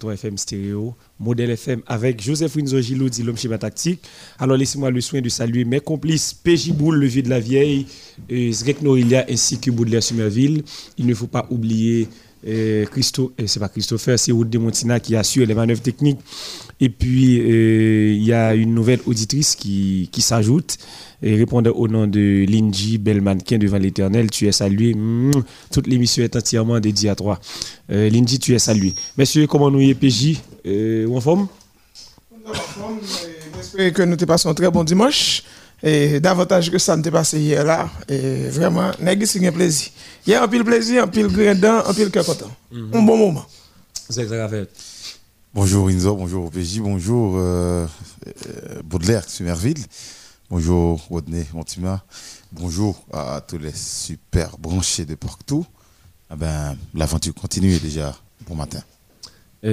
105.3 FM stéréo, modèle FM avec Joseph Winzo Gilou, dit l'homme schéma tactique. Alors laissez-moi le soin de saluer mes complices PJ Boule, le vieux de la vieille, et Zrek Norilia ainsi que Baudelaire Sumerville. Il ne faut pas oublier Christo, c'est pas Christopher, c'est de Montina qui assure les manœuvres techniques. Et puis, euh, il y a une nouvelle auditrice qui, qui s'ajoute et répondant au nom de Linji, bel mannequin devant l'éternel. Tu es salué. Mmh, toute l'émission est entièrement dédiée à toi. Euh, tu es salué. Messieurs, comment nous y est PJ euh, En forme J'espère que nous te passons un très bon dimanche. Et davantage que ça ne t'est passé hier là. Et vraiment, c'est un plaisir. Hier, un pile plaisir, un pile grindant, un pile cœur content. Un bon moment. C'est ça fait. Bonjour Inzo, bonjour PJ, bonjour euh, euh, Baudelaire Sumerville, bonjour Rodney Montima, bonjour à tous les super branchés de partout. Ah ben, L'aventure continue déjà. Bon matin.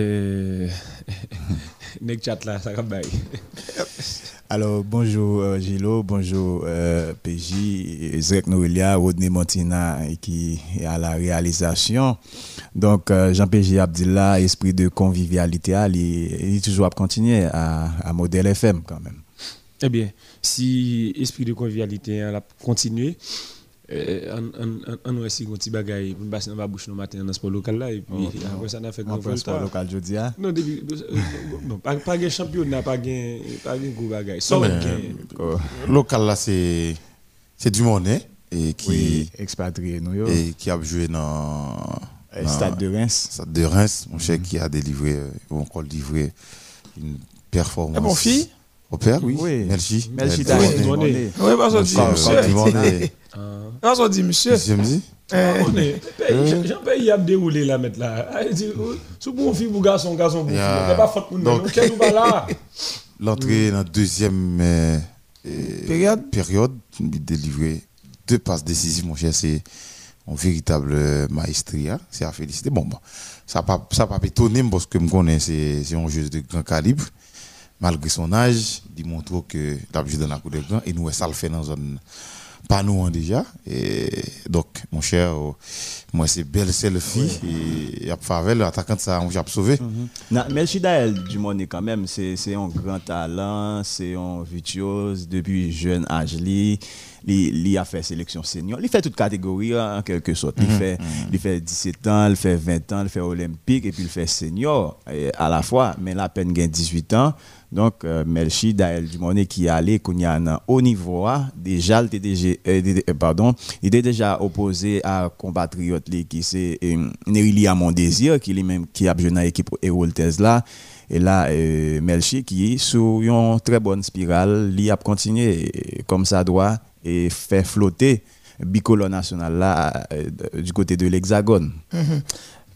Nek chat là, ça va Alors, bonjour euh, Gilo, bonjour euh, PJ, Zek Nouria, Rodney Montina qui est à la réalisation. Donc, euh, Jean-PJ Abdillah, esprit de convivialité, il, est toujours à continuer à, à modèle FM quand même. Eh bien, si esprit de convivialité a continué, on nous essaie un petit bagage pour passer dans ma bouche le matin dans le sport local là et puis oh, après ça on a fait grand sport local jeudi hein? non depuis non pas pas de championnat pas gain pas gain gros bagage so, local là c'est c'est du monnaie et qui oui, expatrié nous et qui a joué dans le stade de Reims. Stade de Reims mon cher mm -hmm. qui a délivré ou encore livré une performance. Ah bon fille? Au père oui, oui. merci merci d'avoir oui parce que on s'en dit, monsieur. Je me dis. Jean-Pierre, il a déroulé là maintenant. là. C'est pour fille, pour garçon, garçon, pour fille. Il pas faute pour nous. Quel pas là L'entrée dans la deuxième euh, période, période délivré deux passes décisives, mon cher. C'est un véritable maestria. C'est à féliciter. Bon, bon ça n'a pas, pas étonné parce que je connais, c'est un jeu de grand calibre. Malgré son âge, il montre que il a joué dans la cour de grand et nous, ça le fait dans une zone pas nous déjà. Et donc, mon cher, oh, moi, c'est belle selfie. Et à Favel, attaquant ça, on sauvé. Mm -hmm. du monde quand même, c'est un grand talent, c'est un virtuose depuis jeune âge. Il a fait sélection senior. Il fait toute catégorie en quelque sorte. Il, fait, mm -hmm. il fait 17 ans, il fait 20 ans, il fait olympique et puis il fait senior à la fois. Mais la peine gagne 18 ans. Donc, euh, Melchi Daël Dumone qui est allé au niveau, déjà, il était déjà, euh, pardon, il était déjà opposé à compatriote qui c'est euh, Nerili à mon désir, qui est même qui a besoin l'équipe Erol Tesla. Et là, euh, Melchi qui est sur une très bonne spirale, il a continué comme ça doit et fait flotter bicolore national là euh, du côté de l'Hexagone. Mm -hmm.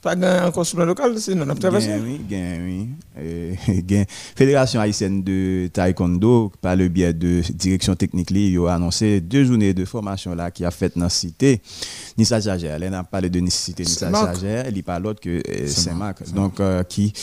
Pas encore sur le local, c'est non observation. Oui, oui. Euh, Fédération haïtienne de taekwondo, par le biais de direction technique, il a annoncé deux journées de formation là qui a fait dans la cité. Nissa Jager, elle a parlé de cité Nissa Jager, elle n'est pas l'autre que euh, Saint-Marc. Donc, euh, qui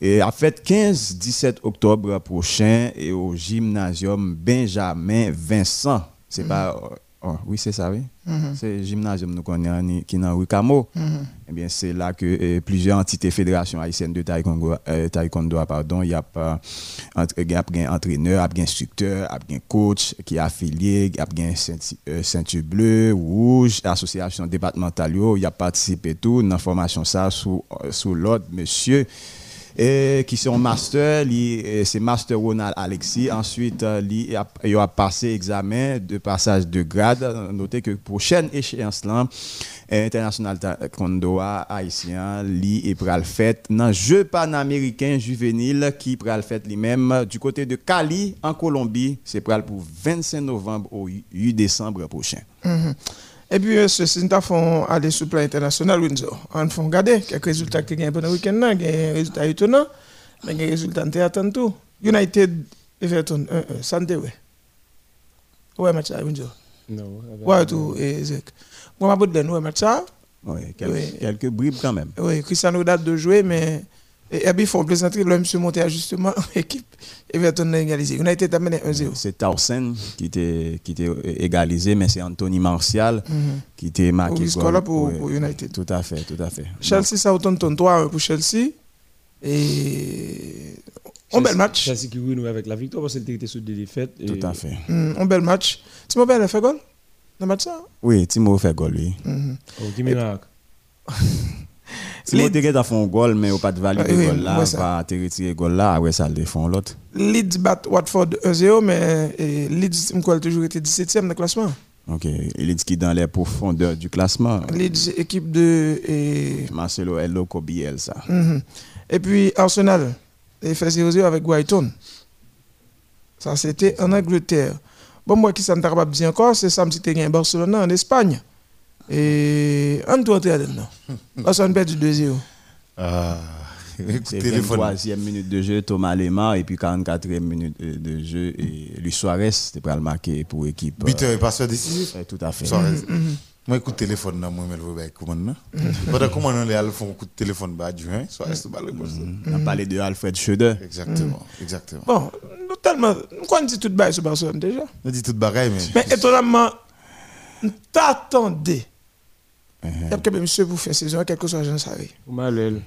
et a fait 15-17 octobre prochain et au gymnasium Benjamin Vincent. C'est mm -hmm. pas Oh, oui, c'est ça, oui. Mm -hmm. C'est le gymnasium nous connaissons qui est dans Ricamo. Mm -hmm. Eh bien, c'est là que eh, plusieurs entités fédérations haïtiennes de taekwondo, euh, taekwondo pardon, il y a un entraîneur, un instructeur, un coach qui est affilié, il y a un ceinture, euh, ceinture bleue, rouge, association départementale, il y a participé tout dans la formation ça sous, sous l'ordre monsieur et qui sont master, c'est master Ronald Alexis. Ensuite, il a, passé examen de passage de grade. Notez que prochaine échéance là, international taekwondo haïtien, li est pral fait dans jeu panaméricain juvénile qui pral lui-même du côté de Cali en Colombie. C'est pral pour 25 novembre au 8 décembre prochain. Mm-hmm. Et puis, euh, ceci, nous avons aller sur le plan international, Windsor. On faut regarder quelques résultats qui gagnent pendant le week-end, des résultats étonnants, mais des résultats intéressants tout. United, Everton, 1-1, Santé, ouais. Ouais, match à Windsor. Non. Ouais, tout, et Zek. Moi, ma bout de ouais, match ça. Oui, quelques bribes quand même. Oui, Cristiano date de jouer, mais. Et puis, il faut plaisanter, l'homme se monter à justement équipe. Everton a égalisé. On a été amené 1-0. C'est Towson qui était, qui était égalisé, mais c'est Anthony Martial mm -hmm. qui était marqué. Au pour, pour, United. Tout à fait, tout à fait. Chelsea, ça autant 3 pour Chelsea. Et un bel match. Chelsea qui renoue avec la victoire parce qu'elle était sur des défaites. et- Tout à fait. Mm, Un bel match. Timo Bell a fait goal? Dans le match ça? Oui, Timo fait goal, oui. Oh, qui miracle. Timo Les- te fait un goal, mais au pas de valide Oui, goal là, va te retirer goal là, après ça le défend l'autre. Leeds bat Watford 1-0, mais eh, Leeds a toujours été 17e dans le classement. Ok, est qui dans les profondeurs du classement. Leeds, équipe de. eh, Marcelo Hello Kobiel, ça. mhm. Et puis Arsenal, il fait 0-0 avec Brighton. Ça, c'était en Angleterre. Bon, moi, qui ne t'a pas dit encore, c'est Sam Cité gagné Barcelone en Espagne. Et on doit entrer là-dedans. Barcelone perd du 2-0. Ah, C'est écoute, téléphone. 23e minute de jeu, Thomas Lemar, et puis 44e minute euh, de jeu, et Luis Suarez, c'était pas le marquer pour l'équipe. euh, Buteur et passeur décisif. tout à fait. Suarez. Moi, écoute téléphone, moi, je vais avec commande. Pendant comment on les font coup de téléphone, bah, adjoint, Suarez, c'est pas le. On a parlé de Alfred Schroeder. Exactement, exactement. Bon, nous tellement. Nous on dit tout bail sur Barcelone déjà? On dit tout bagaille, mais. Mais étonnamment, t'attendais. Il y a quelqu'un monsieur pour faire saison, quel que soit Jean Sarri. Ou Manuel.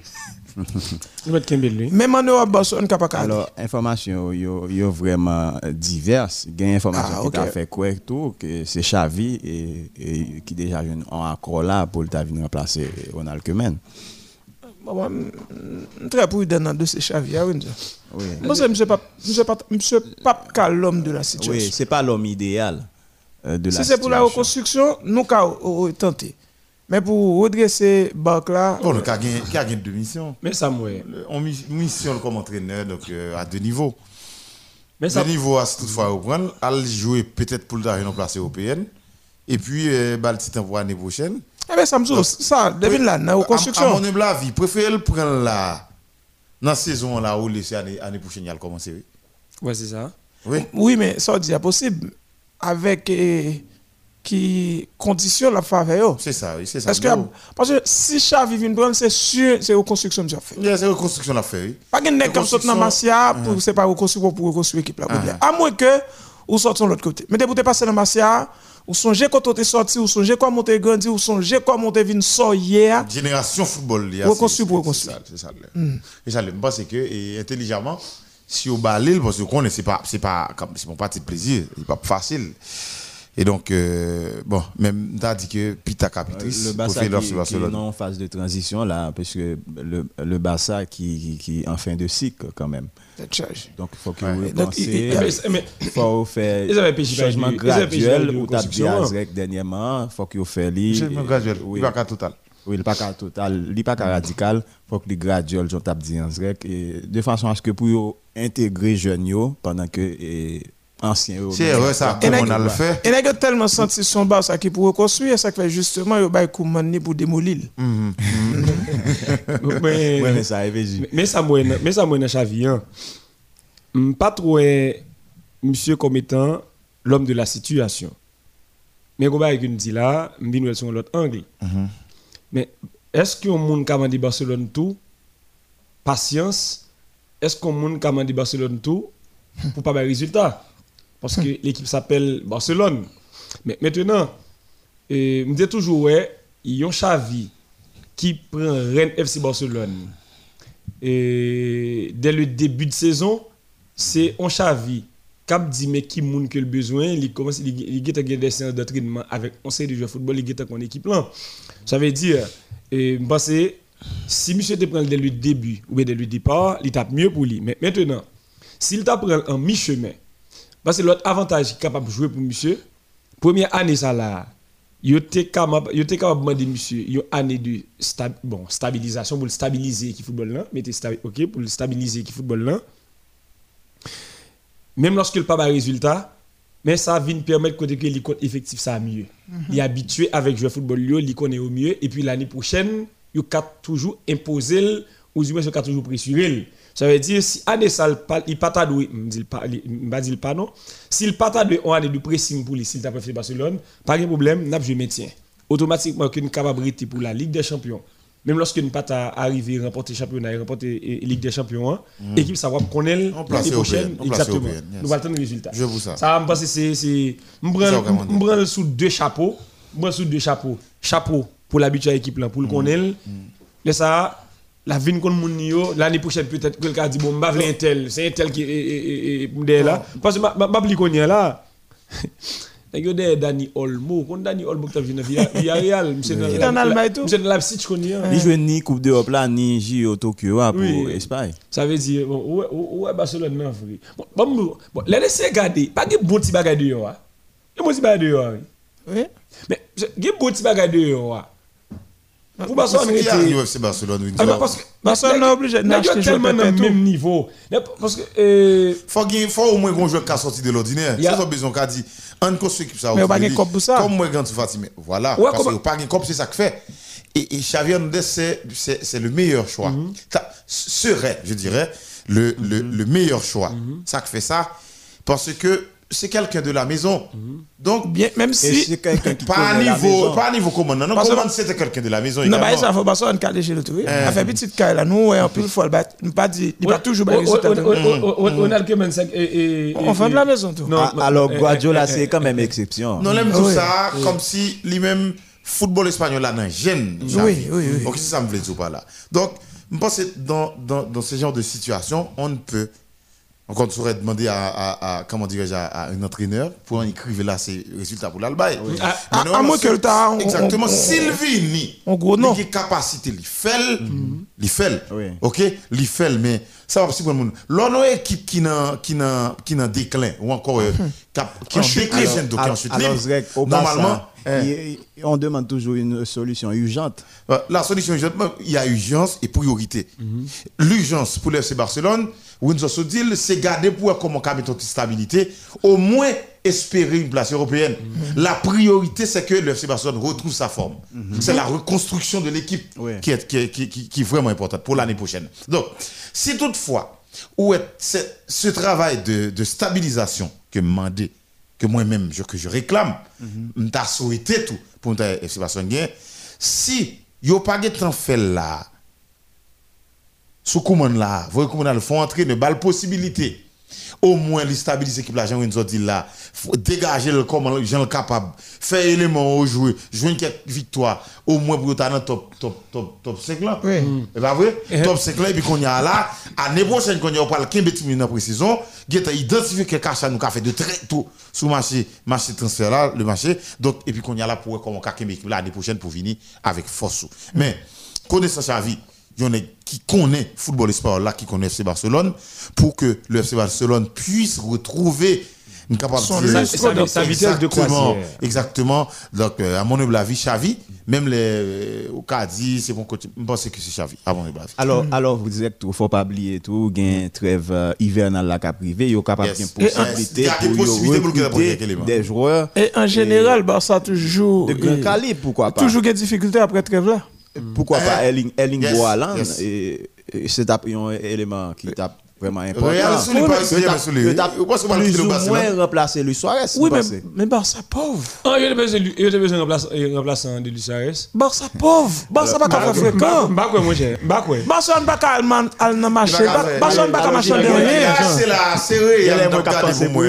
Il va être Kembele, lui. Même en Europe, Barcelone n'est pas. Alors, information yo, yo vraiment euh, diverses. Il y a une information Ah, qui ok. t'a fait quoi tout, que c'est Xavi et, et qui déjà en accord là pour le venir remplacer Ronald Koeman. Très prudent dans de ces Xavi, hein. Oui. Moi, c'est monsieur Pape, monsieur Pape, monsieur Pape l'homme de la Oui, situation. c'est pas l'homme idéal euh, de la si c'est pour la reconstruction, nous avons tenté. Mais pour redresser Barcla, Bon, le qui a gagné deux missions. Mais ça, moi. On mis- mission comme entraîneur, donc euh, à deux niveaux. Mais ça, Le niveau à toutefois reprendre, à jouer peut-être pour le une place européenne. Et puis, euh, bah, le titan pour l'année prochaine. eh bien, ça me. Ça, devine là, dans la À, à reconstruction. mon humble avis, préfère le prendre là, dans la saison là où laisser l'année année prochaine, il a commencé. oui. ouais, c'est ça. Oui. Oui, mais ça, c'est possible. Avec eh, qui conditionne la faveur. C'est ça, oui, c'est ça. Parce que, parce que si Xavi vient prendre, c'est sûr, c'est reconstruction que fait. A cette reconstruction faire. oui. Pas de nègre comme ça dans Masia, pour c'est pas reconstruire pour reconstruire l'équipe là. À moins que ou sortons de l'autre côté. Mais dès que vous passé dans Masia, ou songez quand vous êtes sorti, ou songez quand monter grandi, ou songez quand monter vinn sort hier. Génération football. Reconstruit c'est- pour c'est reconstruire. ça, C'est ça. Et ça, je pense que intelligemment, si on bat l'île, parce qu'on c'est pas, c'est pas, c'est mon parti de plaisir, c'est pas facile. Et donc, euh, bon, même, t'as dit que Pita Capitrice, le pour Barça faire qui, qui sur est Barcelone. en phase de transition là, parce que le, le Barça qui, qui, qui est en fin de cycle quand même. Donc il faut que Ouais. Donc, il- il- mais, Il faut faire pêché changement graduel du ou t'as dit reconstruction, Azrek dernièrement, faut que vous fassiez li- Changement graduel, Oui. il qu'à total. Oui, il pas total, il pas radical, faut que les graduel, j'en tape dit Azrek de façon à ce que pour intégrer jeunes pendant que et, anciens yo- C'est vrai, ça, comme on a le fait. Et a tellement senti son bas ça qui pour reconstruire, ça fait justement, il va commander pour démolir. mais, Ouais, mais ça arrive mais- mais ça, moi, mais ça, moi, Xavi, hein. Pas trop monsieur comme étant l'homme de la situation. Mais comme une dit là, m'bin sur l'autre angle. Mais est-ce qu'on monde qui a demandé Barcelone tout patience Est-ce qu'on monde qui a demandé Barcelone tout pour pas avoir résultat? Parce que l'équipe s'appelle Barcelone. Mais maintenant, et me dit toujours ouais, il y a un Xavi qui prend Rennes FC Barcelone. Et dès le début de saison, c'est un Xavi cap dit mais qui moun que le besoin, il commence il get des séances d'entraînement avec on sait de jouer football, il get en équipe là. Ça veut dire et me penser si monsieur te prend dès le début ou dès le départ, il tape mieux pour lui. Mais maintenant, s'il tape en mi-chemin, parce que l'autre avantage qu'il est capable de jouer pour monsieur, première année ça là, il était capable de demander monsieur une année de bon, stabilisation pour le stabiliser l'équipe football là, mettez stabi- OK pour le stabiliser l'équipe football là. Même lorsque le pas de résultat, mais ça vient permettre que les compte effectif ça mieux. Il est habitué avec jouer football lui, il connaît au mieux et puis l'année prochaine, il a toujours imposer le- ou du moins il a toujours pressurer. Ça veut dire si année ça il pas pas dit pas pas pas non. S'il pas doué on année de pressing pour lui s'il t'a pas fait Barcelone, pas de problème, n'a je maintien. Automatiquement qu'une capacité pour la Ligue des Champions. Même lorsque une patte a arrivé remporter championnat et remporter eh, Ligue des Champions, hein, équipe ça va connaître l'année prochaine exactement. Nous attendre le résultat. Je vous ça. Ça me passe c'est me prendre sous deux chapeaux, me prendre sous deux chapeaux. Chapeau pour l'habitude à l'équipe pour le connaître. Mais ça la vin kon moun yo l'année prochaine peut-être quelqu'un dit bon vle un tel c'est un tel qui est là parce que m'a pli konye là Nèg yo de Dani Olmo, kon Dani Olmo qui via Villarreal, monsieur Il Allemagne tout. Monsieur de Leipzig konye. hein. Il joue ni Coupe d'Europe là, ni JO Tokyo pour. Espagne. Ça veut dire bon ouais Barcelone nan vrai. Bon bon laisser regarder, pas de bon petit bagay de yo. hein. Yo bon petit bagay de yo. hein. Oui. Mais gen bon petit bagay de yo. Pour Barcelone qu'il y a rete- le FC Barcelone. oui, Ah, parce que Barcelone est obligé de nèg yo acheter joueur tellement dans le même niveau. Parce que euh, faut faut au moins qu'on joue qui a sorti de l'ordinaire. C'est ça besoin qu'a dit. Un construit équipe ça. Mais pas gagné coupe pour ça. Comme moi quand tu Fatime. Voilà. Ouais, Parce que pas gagné coupe c'est ça que fait. Et, et Xavi Hernandez c'est le meilleur choix. Mhm. Serait, je dirais, le le, le meilleur choix. Mhm. Ça que fait ça parce que c'est quelqu'un de la maison. Mhm. Donc Bien, même si. c'est quelqu'un qui pas à niveau pas à niveau commandant. Non, Parce que- commandant c'était quelqu'un de la maison Non, bah, également. ça, faut pas ça, on calé chez le tout. Eh. A fait petite caille là, nous, en plus, faut le battre. Nous pas dit, il va toujours on- battre on- résultat. on- on- on- on- on a que 25 et et On fait de la maison, tout. Non, Ah, non, Alors eh, Guardiola, eh, eh, c'est quand même exception. Non, Ah tout ça comme si lui-même football espagnol là dans gêne. Oui, oui, oui. Donc c'est ça me voulait dire par là. Donc je pense que dans dans dans ce genre de situation, on ne peut encore on saurait demander à, à, à comment dirais-je à, à un entraîneur pour écrire là ses résultats pour l'Albaï. À- à moins que le temps, exactement on- on- Sylvie ni on gros non. il a capacité il fait il fait Oui. OK? Il fait mais ça va si pour le monde l'on a équipe qui n'a qui n'a qui n'a déclin ou encore euh, cap- qui en chute déclin en normalement hein, on demande toujours une solution urgente. La solution urgente, il y a urgence et priorité. L'urgence pour le FC Barcelone, Windsor Sodil, c'est garder pour comment mettre une stabilité, au moins espérer une place européenne. La priorité, c'est que le FC Barcelone retrouve sa forme. C'est la reconstruction de l'équipe Oui. qui, est, qui, est, qui, qui- qui est vraiment importante pour l'année prochaine. Donc, si toutefois, où est ce travail de, de stabilisation que demandé, que moi-même je, que je réclame, m'ta souhaité tout pour le FC Barcelone si yo pas de temps fait là, sous commande là, vous commande le font entrer ne balle possibilité. Au moins, les stabiliser l'équipe là, Jean Windsor dit là, dégager le comment gens capable, faire élément au jouer, jouer une quelques victoire, au moins pour être dans top, top, top, top 5 là. Oui. C'est pas vrai? Top 5 là, et puis qu'on y a là, année prochaine, qu'on y a pas le 15 minutes dans précision, qui a identifié que Kacha nous a fait de très tôt sur le marché, marché transfert là, le marché. Donc, et puis qu'on y a là pour comment là, l'année prochaine pour venir avec force. Mais, connaissant Xavi, il y en a qui connaît football espagnol là, qui connaît FC Barcelone, pour que le FC Barcelone puisse retrouver une capacité. lustre Sa- sa vitesse de Exactement, croisière. Exactement. Donc, euh, à mon humble avis, Xavi, même les, euh, au cas dit, c'est bon côté. Je pense que c'est Xavi, à mon avis. Alors, alors vous dites qu'il ne faut pas oublier tout, il y a une trêve euh, hivernale là qui a privé, il y a capable Yes. de possibilité Et, il y a des pour des joueurs Et en général, Barça toujours. de grand calibre, pourquoi pas Toujours des difficultés après trêve là. Pourquoi pas Eh, Erling, Erling yes, Haaland yes. et, et c'est un un élément qui tape vraiment important. Real pas, c'est pas le plus ou moins remplacer Luis Suarez. Oui, mais, Barça pauvre. Ah, il y a besoin de il y a besoin de remplaçant de Luis Suarez. Barça pauvre. Barça pas qu'à faire fréquent. Bah quoi mon cher, bah quoi. Barça n'a pas qu'à aller dans marché. Barça n'a pas qu'à marcher il de va- il va- rien. Là, c'est la, c'est Il y a Real, capables pour moi.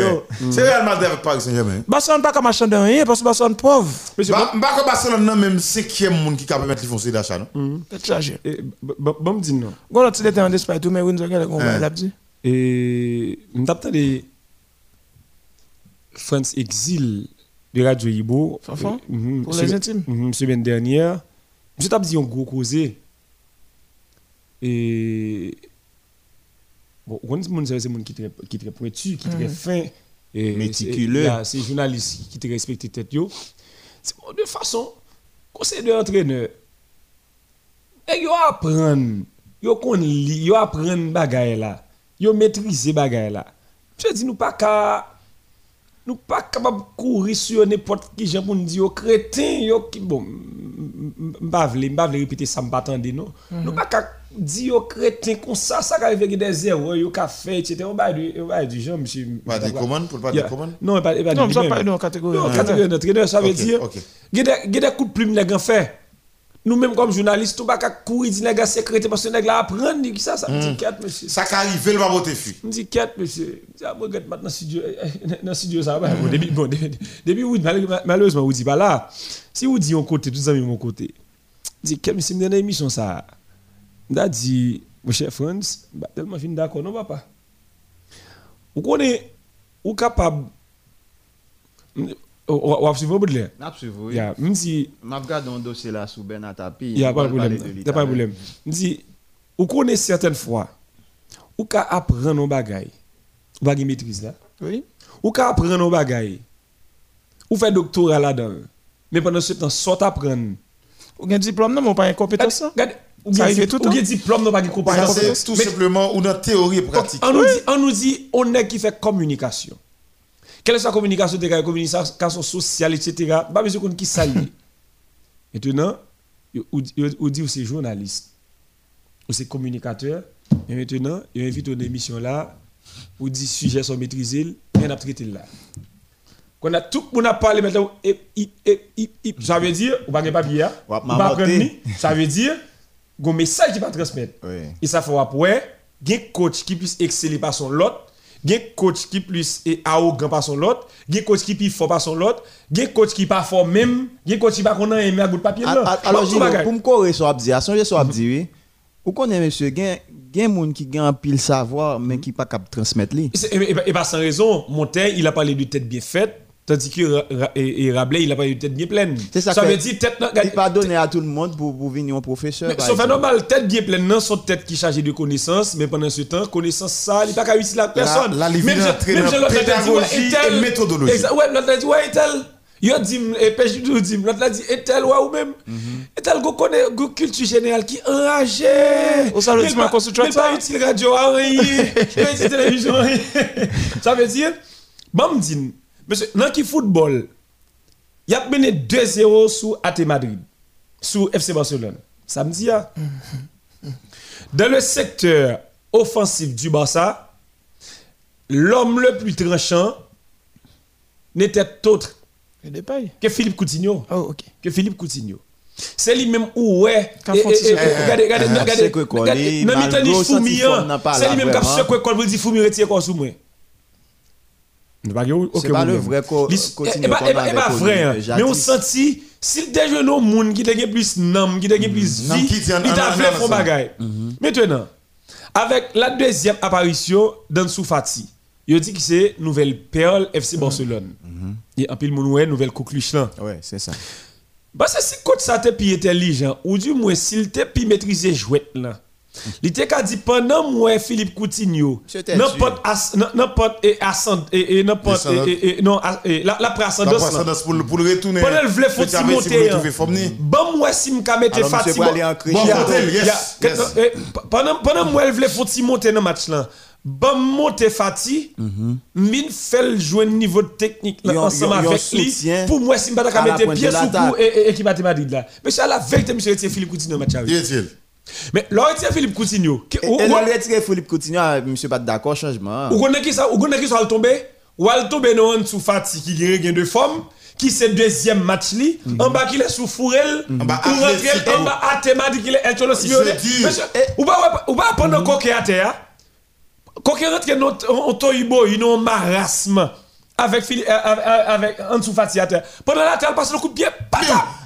C'est Real Madrid avec Paris Saint-Germain. Barça n'a pas qu'à marcher de rien parce que Barça pauvre. Bah, bah, que Barcelone, non, même cinquième monde qui est capable de mettre les fonciers d'achat, non? C'est chargé. eh, bon me dis non. Quand tiré en Espagne, tout mais Hein. Nous t'attends des France Exil de Radio Ibo. Fanfan? Euh, Pour semaine- les intimes. mhm, Semaine dernière. Je t'ai dit un gros causé. Et. Bon, on dit que c'est monde qui est très- qui est très pointu, qui est très fin. Et Méticuleux. c'est- là, C'est journaliste qui te respecte tête yo. C'est bon, de façon, conseil de entraîneur. Et yo apprendre, yo kon li, yo apprendre bagay là. Yo maîtriser bagay là. Je dis nous pas qu'à nous pas capable courir sur n'importe qui gens pour nous dire crétin yo qui bon m'pa vle m'pa vle répéter ça m'pa attendre non nous pas qu'à dire yo crétin comme ça ça arrive avec des erreurs yo fait etc on va du on va du genre monsieur Pas des commandes, pour pas des commandes? non pas pas Non, dans catégorie. Non, catégorie d'entraîneur, ça veut dire. a des coups de plume les gars fait. Nous-mêmes, comme journalistes, nous ne pouvons pas courir dire gars secrétaires parce que gars apprennent, dit ça, ça? Me dit quatre, monsieur. Ça qui arrive, il va voter. Je me dis quatre, monsieur. Je dis, ah, regarde, maintenant, si Dieu, dans si Dieu, ça va. Bon, depuis, bon, depuis, oui, mal- malheureusement, vous dites pas là. Si vous dites un côté, tout ça, mon côté. Je dis, quel monsieur, me donne émission, ça. m'a dit, mon cher Franz, bah, tellement fin d'accord, non, papa? Vous connaissez, ou capable, ou ou suivre Baudelaire. N'a suivi, oui. Ya, me dit, M'a regardé un dossier là sous Bernard Tapie. il n'y a on pas va de problème. parler de Il n'y a pas de l'Italie. problème. Me dit, ou connaissez certaines fois, ou ka apprendre nos bagailles, ou pas maîtrise là. Oui. Ou ka apprendre nos bagailles, ou faire doctorat là-dedans. Mais pendant ce temps, soit apprendre. Ou gen diplôme non, mais pas incompétence. ça. Regardez, ou Ça gen arrive di- tout le ou gen diplôme, non pas de Ça, compétence. c'est tout simplement ou dans théorie et pratique. On nous dit, on nous dit, on est qui fait communication. Quelle est sa communication, de communication sociale, etc. Pas besoin qu'on qui s'allie. Maintenant, ou dit ou c'est journaliste, ou c'est communicateur, et maintenant, il invite une émission là, ou dit sujets sont maîtrisés, et on a traité là. Quand on a tout le monde a parlé maintenant, ça veut dire, pas hein, Ou ou pas mamoter. prendre ni, ça veut dire, un message qui va transmettre. Et ça faut après, il y a un coach qui puisse exceller par son lot, il y a un coach qui plus arrogant par son a un coach qui plus fort par son a un coach qui pas fort même, un coach qui pas connaît aimer à bout de papier là. Alors, pour me corriger sur Abdi, à songer sur Abdi, oui. Ou connaît, monsieur, gen, gen moun qui gen un pile savoir, mais qui pas capable de transmettre li. Et Et, et- et pas sans raison, Montaigne, il a parlé de tête bien faite, tandis que et, Rabelais, il a parlé de tête bien pleine. C'est ça ça veut dire tête. Il pas donné à tout le monde pour, pour venir un professeur. Exemple. normal, tête bien pleine, non, son tête qui est chargée de connaissances, mais pendant ce temps, connaissance ça, il n'est pas qu'à utiliser la personne. la livre Même si- d'entrée même l'autre a dit, pédagogie ouais, et méthodologie. Exact, ouais, l'autre a dit, ouais, et tel. Yo dit, et pêche du dit, l'autre a dit, et tel, ouais, ou même. Et tel, go connaît, go culture générale qui enragé. Au salon du pas- constituant mais ça. pas utile radio, rien. Pas utile télévision. Ça veut dire, bon, me dit, monsieur, dans qui football, il y a mené 2-0 sous AT Madrid, sous FC Barcelone. Samedi, hein? Dans le secteur offensif du Barça, l'homme le plus tranchant n'était autre que Philippe Coutinho. Oh, ok. Que Philippe Coutinho. C'est lui-même où ouais. Regardez, regardez, Ah, regardez. quoi, regardez, Non, hein. n'a pas C'est lui-même qui a quoi, quand vous dit Foumi retire quoi sous moi? Pas C'est pas le vrai Coutinho eh, eh, eh, connu, vrai, hein. jadis. Mais on senti, s'il déjeune au monde qui a plus nam, qui a plus vie, il t'a fait fond bagaille. Maintenant, avec la deuxième apparition d'Ansou Fati, il dit que c'est nouvelle perle FC Barcelone. Et en pile, mon nouvelle coqueluche là. Ouais, c'est ça. Parce que si coach ça te pi intelligent, ou du moins s'il te pi maîtriser jouet là, il ka dit pendant moi Philippe Coutinho, n'importe n'importe et ascend et n'importe et- non et la la La préascendance pour, le- pour le retourner. Pendant le vle faut petit, monter. hein. Bon moi si Alors, monsieur Fatima. pendant pendant moi elle voulait faut monter dans match là. Bon monter Fati, min fait le jouer niveau technique ensemble avec lui. Pour moi si ka la mettre pied sous et équipe Madrid là. Mais c'est à la vérité monsieur Philippe Coutinho match Y est-il? Mais là c'est Philippe Coutinho. ou- et là, Philippe Coutinho, ah, monsieur pas d'accord, changement. Ou connaît qui ça, ou connaît qui ça tomber? Ou va tomber un sous Fati qui gagne de forme, qui c'est deuxième match li, en bas qui est sous Fourel, ou En bas, rentre Atletico. en bas Atema dit qu'il est El Cholo Simeone. Ou pas ou pas pendant coquet à terre. Coquet rentre dans il a un marasme avec Phili- euh, avec avec Ansou Fati à terre. Pendant la terre passe le coup de pied.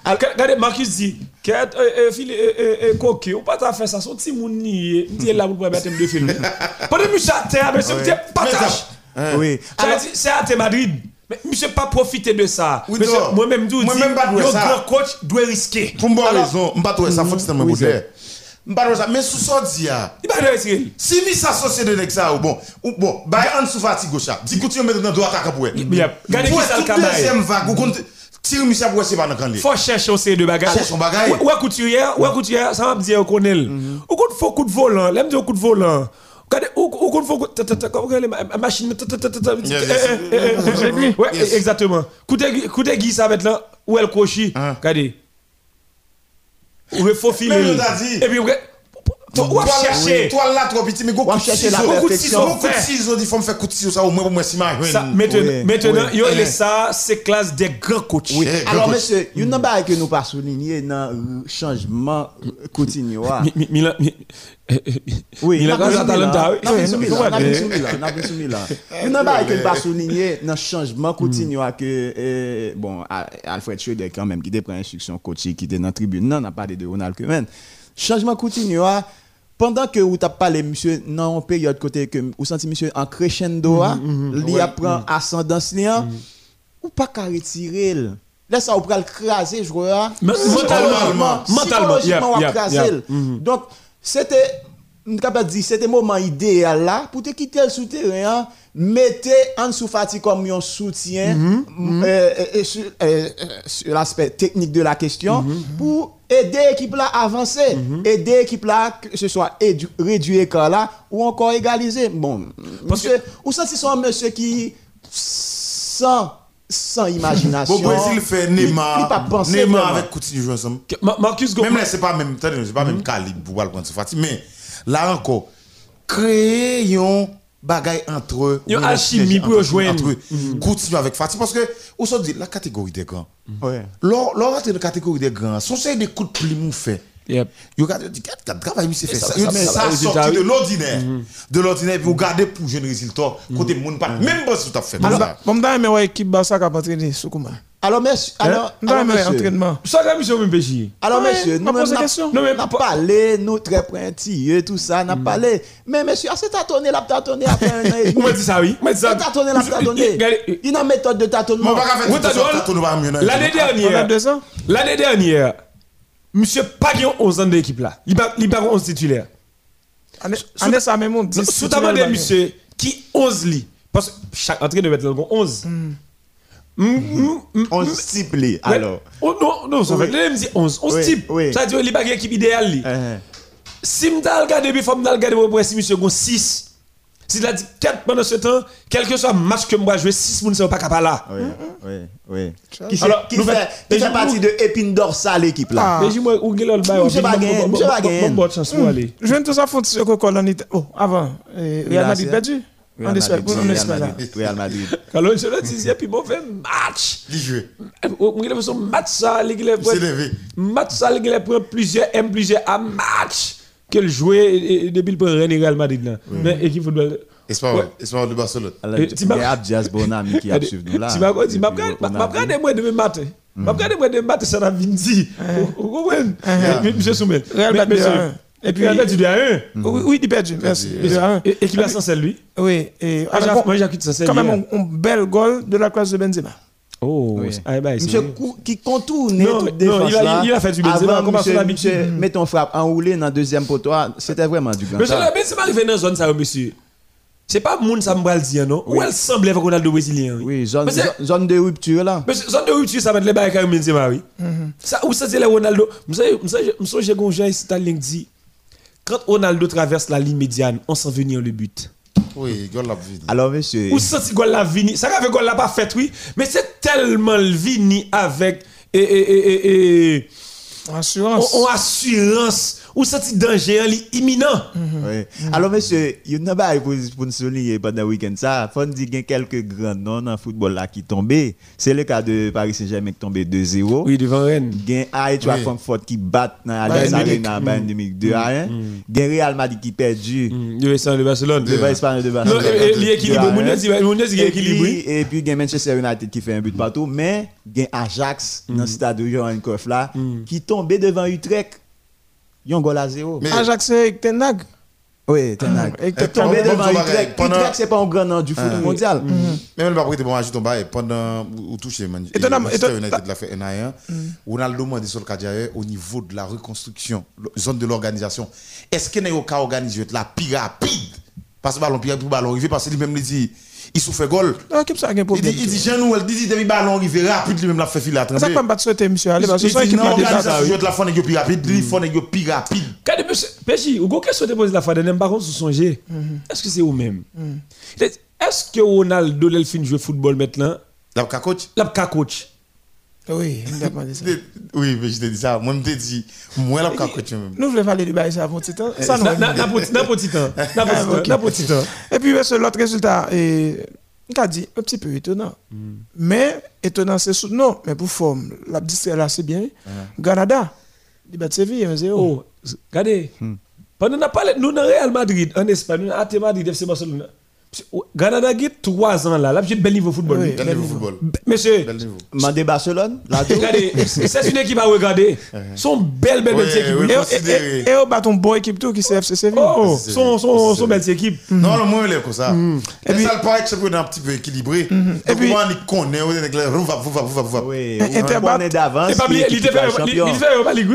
Regardez Marcus dit que euh, euh, euh, euh, euh, coquet, ou pas ta fait ça son petit moun dit là pour mettre de film. Pendant monsieur à terre, monsieur dit patage. Oui. C'est à Madrid. Mais monsieur pas profiter de ça. Oui, Monsieur, non. Moi-même, je dis, ça. grand coach doit risquer. Pour moi, raison, je ne pas ça, faut que c'est un Oui, modèle. Pas ça. Mais sous ça, dit, ah, Il va risquer. si mi s'associe de l'ex ça, ou bon, ou bon, bah, en sous fatigue gauche, dis que tu mettre dans doigt caca pour Bien. Regardez qui ça le cabaye. deuxième vague, ou compte, tire Michel pour c'est pas dans Il faut chercher aussi de bagages. Cherche son bagage. Ou couturière, ou couturière, ça va me dire qu'on est. Ou qu'on faut coup de volant, là, me dit coup de volant. Regardez, ou ou qu'on faut ma ma machine. exactement. De guy, ça là. Où elle cochi. Regardez. Ou refo fini. Et puis, ou ou à chercher. Toi là, trop petit, mais go On coup de chercher la ciseau, perfection. coup de ciseau, coup de Fait. ciseau, il faut me faire coup de ciseau, ça au moins pour moi, si ma Ça, maintenant, Oui, maintenant, oui. yo, les ça, c'est classe des grands coachs. Oui. Eh, Alors, grand monsieur, il y a un bail que nous pas souligné dans le changement Coutinho. ah. Mi- mi- Milan, Milan, n'a quand pas ça talenta, oui. N'a pas Oui, soumis comment là, n'a pas dire? soumis là, n'a pas soumis là. Il y a un bail que nous pas souligné dans le changement Coutinho ah, que, eh, bon, Al- Alfred Schroeder quand même, qui était pris instruction coach, qui était dans la tribune, non, on n'a pas parlé de Ronald Koeman. Changement Coutinho, ah, pendant que vous avez parlé, monsieur, dans une période côté que vous sentez monsieur en crescendo, ah, il apprend ascendance, là, ou pas qu'à retirer. Là, ça, vous pouvez le craser, je crois. Mais- mentalement, mentalement, psychologiquement, yeah, yeah, craser. yeah. Mhm. Donc, c'était, on capable de dire, c'était le moment idéal là, pour te quitter le souterrain, hein, mettez en sous fatigue comme un soutien Mhm. euh, euh, sur, euh, sur l'aspect technique de la question Mhm. pour aider l'équipe là à avancer, aider l'équipe là, que ce soit édu- réduire l'écart là ou encore égaliser. Bon, monsieur, ou ça, c'est un monsieur qui, sans, sans imagination. Bon, Brésil fait il- Neymar. il pas pensé Neymar avec Coutinho ensemble. Que- Ma- Marcus Go- Même là, c'est pas même, c'est pas même calibre pour le prendre Fati. Mais là encore, créer un bagay entre eux. Yon une alchimie pour joindre. Entre eux. Coutinho avec Fati. Parce que, on se dit, la catégorie des grands. Ouais. Lors, lors de la catégorie des grands, son c'est des coups de pli mou fait. Yep. Yo gade, di kat, kat, travail, monsieur fait ça- ça. Yo sorti de l'ordinaire. De l'ordinaire, vous gardez pour jeune résultat. Côté moun pas, même pas tout à fait. Bon, m'da aimé équipe Barça qui a entraîné Soukouma. Alors, monsieur, alors, M'da alors, monsieur, entraînement. Ça, quand monsieur, même péché. alors, monsieur, nous. Non, mais pas- parlé, nous très pointilleux, tout ça, n'a parlé. Mais monsieur, ah, c'est tâtonné, la tâtonné après un an et Vous demi. m'avez dit ça, oui. Vous m'avez dit ça. C'est tâtonné, la tâtonné. Regardez, Il y a une méthode de tâtonnement. Nous non. L'année dernière, l'année dernière, monsieur pas gagné 11 ans de l'équipe là. Il pas 11 titulaires. Année ça même on dit. Sous ta demandé monsieur qui 11 lit. Parce que chaque entraîneur doit être 11. Mm, mm, mm, On cible, alors. Oh, non, non, ça fait là, il me dit 11. 11 Oui, types. oui. Ça veut dire qu'il n'y a pas équipe idéale. li. Si je regarde, il faut regarder pour si monsieur a 6. S'il a dit 4 pendant ce temps, quel que soit le match que je vais jouer, 6 ne sont pas capables là. Oui, oui, oui. Qui fait, Alors, qui fait, fait partie de épine dorsale, l'équipe là? Ah. Mais dis-moi, où est le bail. Je Madrid c'est- perdu. On Real espère, Madrid, on Real espère là. Madrid, Real Madrid. Le dis, et puis mauvais match. Il joue. On a son match ça, match ça, il a pris plusieurs M, plusieurs A match que le jouer depuis le premier Real Madrid là. Mais équipe football. Espoir, de Barcelone. Tu m'as- Abdias Bonami qui a suivi nous là. Tu m'as dit, m'a moi demain matin. M'a moi demain matin, ça. Vous comprenez? Mais, Monsieur Soumel. Real Mais- Madrid Et puis, Real Madrid à 1. Oui, oui, il est perdu. Merci. Il à un. Équipe à Sancel, lui. Oui, et Moi, j'ai acquitté Sancel. quand même un, bel goal de la classe de Benzema. Oh, Oui. ah, bah, Monsieur qui contourne Non, toute défense il a- il a fait du Benzema, comme son monsieur, habitude. monsieur, met ton frappe enroulé dans le deuxième poteau. ah, C'était vraiment du grand. Monsieur, mais c'est pas arrivé dans la zone, ça, monsieur. C'est pas moun ça me dire, non? Ou elle semble avec Ronaldo brésilien, oui. Oui, zone, zone- de rupture là. Mais zone de rupture, ça va être les bails avec Benzema, oui. Ça, ou ça, c'est le Ronaldo. J'ai un gens italien qui dit, quand Ronaldo traverse la ligne médiane, on s'en venir le but. Oui, gol la vide. Alors, monsieur. Ou ça, c'est gol la vini. Ça, fait gol la pas fait, oui. Mais c'est tellement le vini avec, et, et, et, et, et, Assurance. en assurance. Ou ça, c'est danger, li imminent. Oui. Alors, monsieur, il y a pas pour, pour nous souligner pendant le week-end ça. Faut dire qu'il y a quelques grands noms dans le football là qui tombaient. C'est le cas de Paris Saint-Germain qui tombé 2-0. Oui, devant Rennes. Gen Eintracht Oui. Frankfurt qui bat dans Allianz. Arena Bayern Munich 2 à 1. Gen Real Madrid qui perdu Mm, De Ham de Barcelone. devant Espagne de Non, Barcelone. l'équilibre. Mounez, il il est Et puis- Manchester United qui fait un but partout, mais gen Ajax dans le stade de Johan Cruyff là qui tombait devant Utrecht. Yon goal à zéro. Mais- Ajax et Ten Hag. Oui, Ten Hag. Et Qui tombait pendant- devant Utrecht. pendant- c'est pas un grand nom du foot mondial. Même le était bon agit ton bail pendant ou touché Manchester United l'a fait un à un. Ronaldo m'a dit sur le cadre au niveau de la reconstruction, zone de l'organisation. Est-ce qu'il y a un cas organisé la plus rapide? Parce que ballon rapide ballon arrivé parce que lui-même il dit il souffre goal. Non, qui ça a un Il problème. dit il dit Jean Nouvel dit depuis ballon arrivé rapide lui-même l'a fait filer à C'est ça trembler. que je ne pas souhaiter, monsieur. Allez, parce que Il ça, là déjà. organisation de la fin est plus rapide, lui fond est plus rapide. Quand Péchi, ou quoi question te pose la fois dernière, par contre, sous songer, est-ce que c'est vous-même? Est-ce que Ronaldo, il fin jouer football maintenant, Là ka coach là, ka coach? Oui, ça. Oui, mais je te dis ça, moi je te dis moi là ka coach même. Nous voulons parler du bail ça avant petit temps. Ça, non. Na- na- na petit- temps. Petit temps. Na petit temps. Et puis, l'autre résultat, et, on a dit un petit peu étonnant. Mais, étonnant, c'est sous. Non, mais pour forme, la distrait là, c'est bien. Canada, il bat Séville 1-0. Oh, regardez. Pendant qu'on a parlé, nous, dans Real Madrid, en Espagne, nous, à Madrid, FC Barcelone. Granada a 3 ans là, là, j'ai bel niveau football. Oui. Quel niveau football Monsieur, Mandé Barcelone, là regardez, c'est une équipe à regarder. Belles, belles Ouais, équipes. ouais. Et, au bâton bon équipe tout qui c'est FC Séville. Oh, sont, sont, c'est- sont belles équipes. Non, le moins, il est comme ça. Et Et puis- ça, le paraît que c'est un petit peu équilibré. Et Et puis- puis, on y connaît, on est clair, va, va, va, va. Oui, Un- on est d'avance. Et pas il était qui il fait Europa League,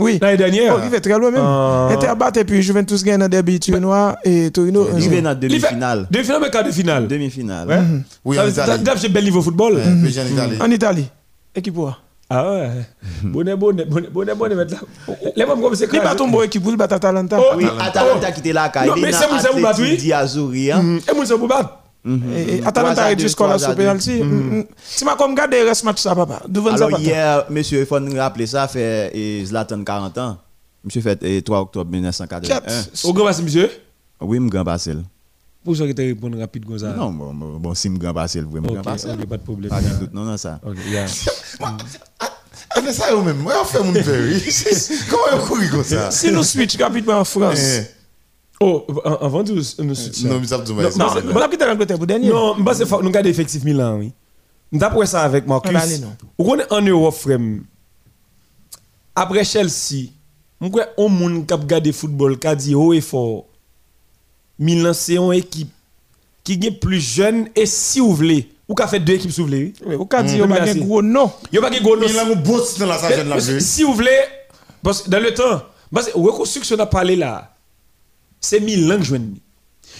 oui, l'année dernière. Oh, il fait très loin même. Ah. Interbat et puis Juventus gagne dans derby turinois et Torino. un Il vient fait demi-finale. Demi-finale, mais quart de finale. Demi-finale. Ouais. Oui, Ça en Italie. t'as- J'ai bel niveau football. Ouais, PSG en Italie. En Italie. Équipe quoi? Ah ouais. Bonnet, bonnet, bonnet, bonnet, mettre là. Les mêmes comme c'est Il bat ton bon équipe, il bat Atalanta. Oh, Oui, Atalanta qui était là, Non, mais c'est mon- c'est mon battu, oui. Diazuri. hein. Et c'est pour battre. Atalanta a score là trois à sur penalty. Mm, mm. Si ma comme garde reste match ça papa. Alors hier, monsieur, il faut nous rappeler ça, fait Zlatan 40 ans. Monsieur fait eh, 3 octobre 1981. Quatre. Au grand passé, monsieur? Oui, je grand Basel. Pour ça que tu réponds rapide comme ça. Non, bon, bon, bon, si je grand je Ok, grand pas de problème. Pas de doute, non, non, ça. Ok, yeah. Ah, mais ça, eux même, moi, on fait mon père. Comment on courir comme ça? Si nous switch rapidement en France. Eh, Oh, avant tout, nous soutient. Non, mais ça, tu m'as Non, dit. Non, a pour dernier? Non, je pense que nous regardons l'effectif Milan, oui. D'après ça avec Marcus, On connaît en Europe, frère. Après Chelsea, on connaît un monde qui a football, qui a dit haut et fort. Milan, c'est une équipe qui est plus jeune et si vous voulez, ou qui a fait deux équipes si vous voulez. Oui, Au cas dit, Mm. on va Merci. un gros n'y a pas de gros a un beau titre dans la salle de la. Si vous voulez, parce que dans le temps, parce que reconstruction a parlé là, c'est Milan que je.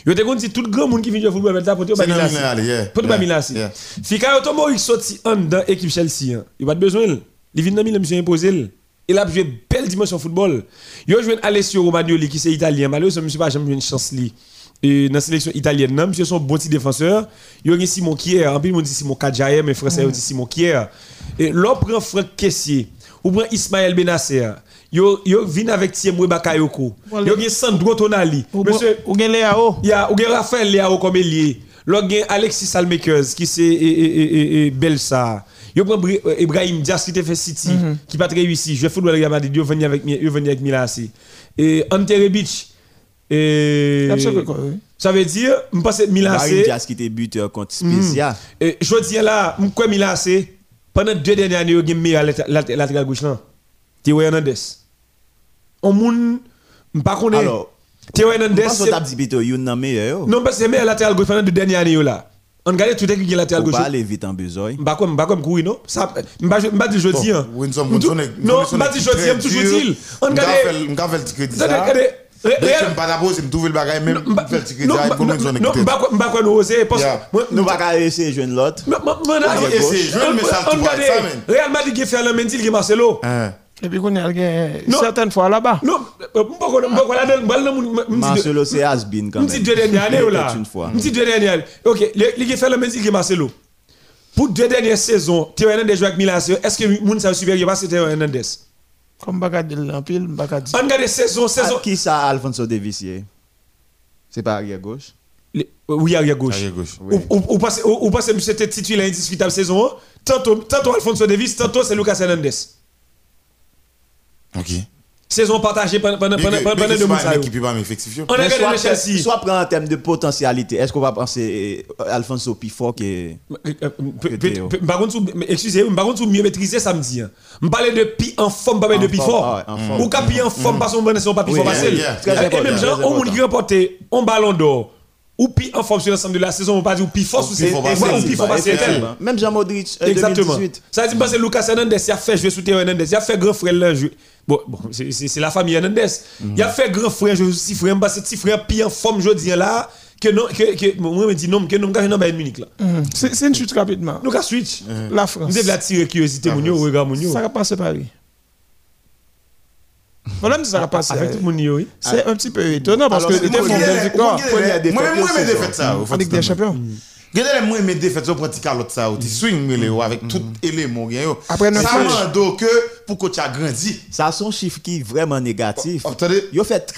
Yo te kon dit tout grand monde qui vient jouer au football avec la pour pas Milan. Milan. Pour pas Milan. si. Fika yo tomo il sorti en dans équipe Chelsea. hein. Il pas de besoin. Il vient dans Milan monsieur imposé. l. Il a joué dimension football. Yo joué Alessio Romagnoli qui c'est italien. Malheureusement monsieur pas jamais une chance li. Et dans la sélection italienne, non, monsieur son bon petit défenseur. Yo gen Simon Kier, en plus on dit Simon Kadjaye, mais français on dit Simon Kier. Et l'on prend Franck Kessier, ou prend Ismaël Benasser. Yo yo vinn avec Tiemwe Bakayoko. Yo gen Sandro Tonali. Ou Monsieur ou gen Léao. il y a ou gen Raphaël Léao comme ailier. Là gen Alexis Salmakers qui c'est Belsa. Yo prend euh, Ibrahim Dias qui te fait City qui pas très réussi. Je football Real Madrid, yo venu avec yo venu avec Milan. Et Ante Rebic et Absolument quoi, oui? ça veut dire me pense Milan Barry AC Diaz qui était buteur contre Spezia. et je dis là, me quoi Milan pendant deux dernières années yo gen meilleur lat- lat- latéral gauche là. Théo Hernandez. On moun pas connaît. Alors, Théo Hernandez pense que c'est- tu as dit plutôt, il y en a meilleur. non, parce que c'est meilleur latéral gauche pendant deux dernières années yo là. On regarde tout est qui est latéral gauche. pas aller vite en besoin. M'ba comme m'ba comme courir non? Ça m'ba m'ba dit jeudi hein. Non, est dit jeudi, très hein, toujours dit. On regarde m'ga fait le Regardez, ça. j'aime pas d'abord, c'est me trouver le bagage, même ticket et pour non, quoi- m'ba quoi nous oser parce que Nous pas essayer joindre l'autre. on- jeune, mais ça, on tu vois, regarde, ça, man. Real Madrid qui fait la Mendy qui Marcelo. Hein. Et puis qu'on a gagné Non. certaines fois là-bas. Non, mon me dit Marcelo, c'est Asbin quand me même. dit deux dernières années là. Dit deux dernières années. OK, les qui fait la Mendy qui est Marcelo. Pour deux dernières saisons, Théo Hernandez joue avec Milan AC. Est-ce que moun ça supérieur pas c'est Théo Hernandez? Comme Bagad en pile, Bagad dit. On regarde saison saison Qui ça, Alfonso Davis hier? C'est pas arrière gauche? Les- Oui, arrière gauche. Arrière gauche. Ou, ou, ou passe, ou, ou passe, monsieur était titulaire indiscutable saison 1. Tantôt, tantôt Alfonso Davis, tantôt c'est Lucas Hernandez. Ok. Saison partagée pendant, pendant, pendant, deux mois. On a regardé Chelsea. soit prendre en termes de potentialité, est-ce qu'on va penser euh, Alfonso plus fort que. Excusez-moi, par contre, mieux maîtriser samedi. hein. Je parlais de pi en forme, pas de En pi forme, fort. ah ouais, en forme. Ou qu'à pi en forme, pas son bon, son pas pi Oui, fort yeah, facile. yeah. Très Et même gens, important. qui remporte un ballon d'or, ou pi en forme sur l'ensemble de la saison, on va pas dire ou ses fort Ouais, facile. ou pi fort facile. Effectivement. Même Jean Modric, euh, Exactement. 2018. Ça veut dire parce que Lucas Hernandez, il a fait jouer sous Théo Hernandez, il a fait grand frère là. je- Bon, bon c'est- c'est c'est la famille Hernandez. Il a fait grand frère, je petit frère, parce que petit frère pire en forme, je dis là, que non, que, que, moi, je me dis non, que non, que non, Bayern Munich là. Mhm. C'est c'est une chute rapidement. Nous, qu'à switch. La France. Nous devons la tirer curiosité, mon yo, regarde mon yo. Ça va passer par lui. Voilà, ça va passer. Avec yo, oui. C'est un petit peu étonnant parce que moi une belle victoire moi Première défaite, Moi, moi, c'est mes ça. en Ligue des Champions. Regardez moi mes défaites sur petit calotte ça, tu swing mais le avec tout élément rien yo. Mando que pour que tu as grandi. Ça, son chiffre qui est vraiment négatif. Oh, Attendez. Il a fait